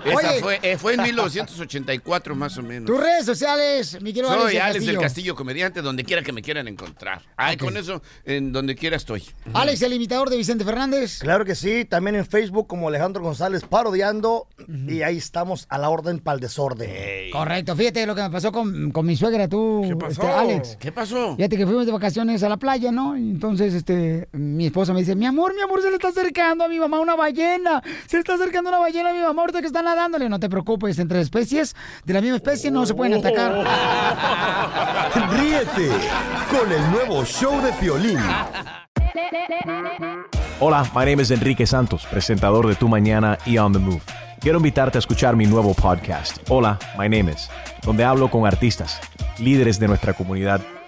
Esa
Oye.
fue, eh, fue en 1984 más o menos.
Tus redes sociales, mi querido
Soy
Alex,
Alex
del
del
Castillo.
Castillo, comediante, donde quiera que me quieran encontrar. Ay, con eso, en donde quiera estoy.
Alex, el imitador de Vicente Fernández.
Claro que sí, también en Facebook como Alejandro González parodiando y ahí estamos a la orden para el desorden.
Correcto, fíjate lo que me pasó con, con mi suegra, tú, este, Alex.
¿Qué pasó?
Fíjate que fuimos de vacaciones a la playa, ¿no? Y entonces, este, mi esposa me dice, mi amor, mi amor, se le está acercando a mi mamá una ballena. Se está acercando una ballena a mi mamá ahorita que está nadándole. No te preocupes, entre especies de la misma especie no se pueden atacar.
Ríete con el nuevo show de Piolín.
Hola, my name is Enrique Santos, presentador de Tu Mañana y On the Move. Quiero invitarte a escuchar mi nuevo podcast, Hola, my name is, donde hablo con artistas, líderes de nuestra comunidad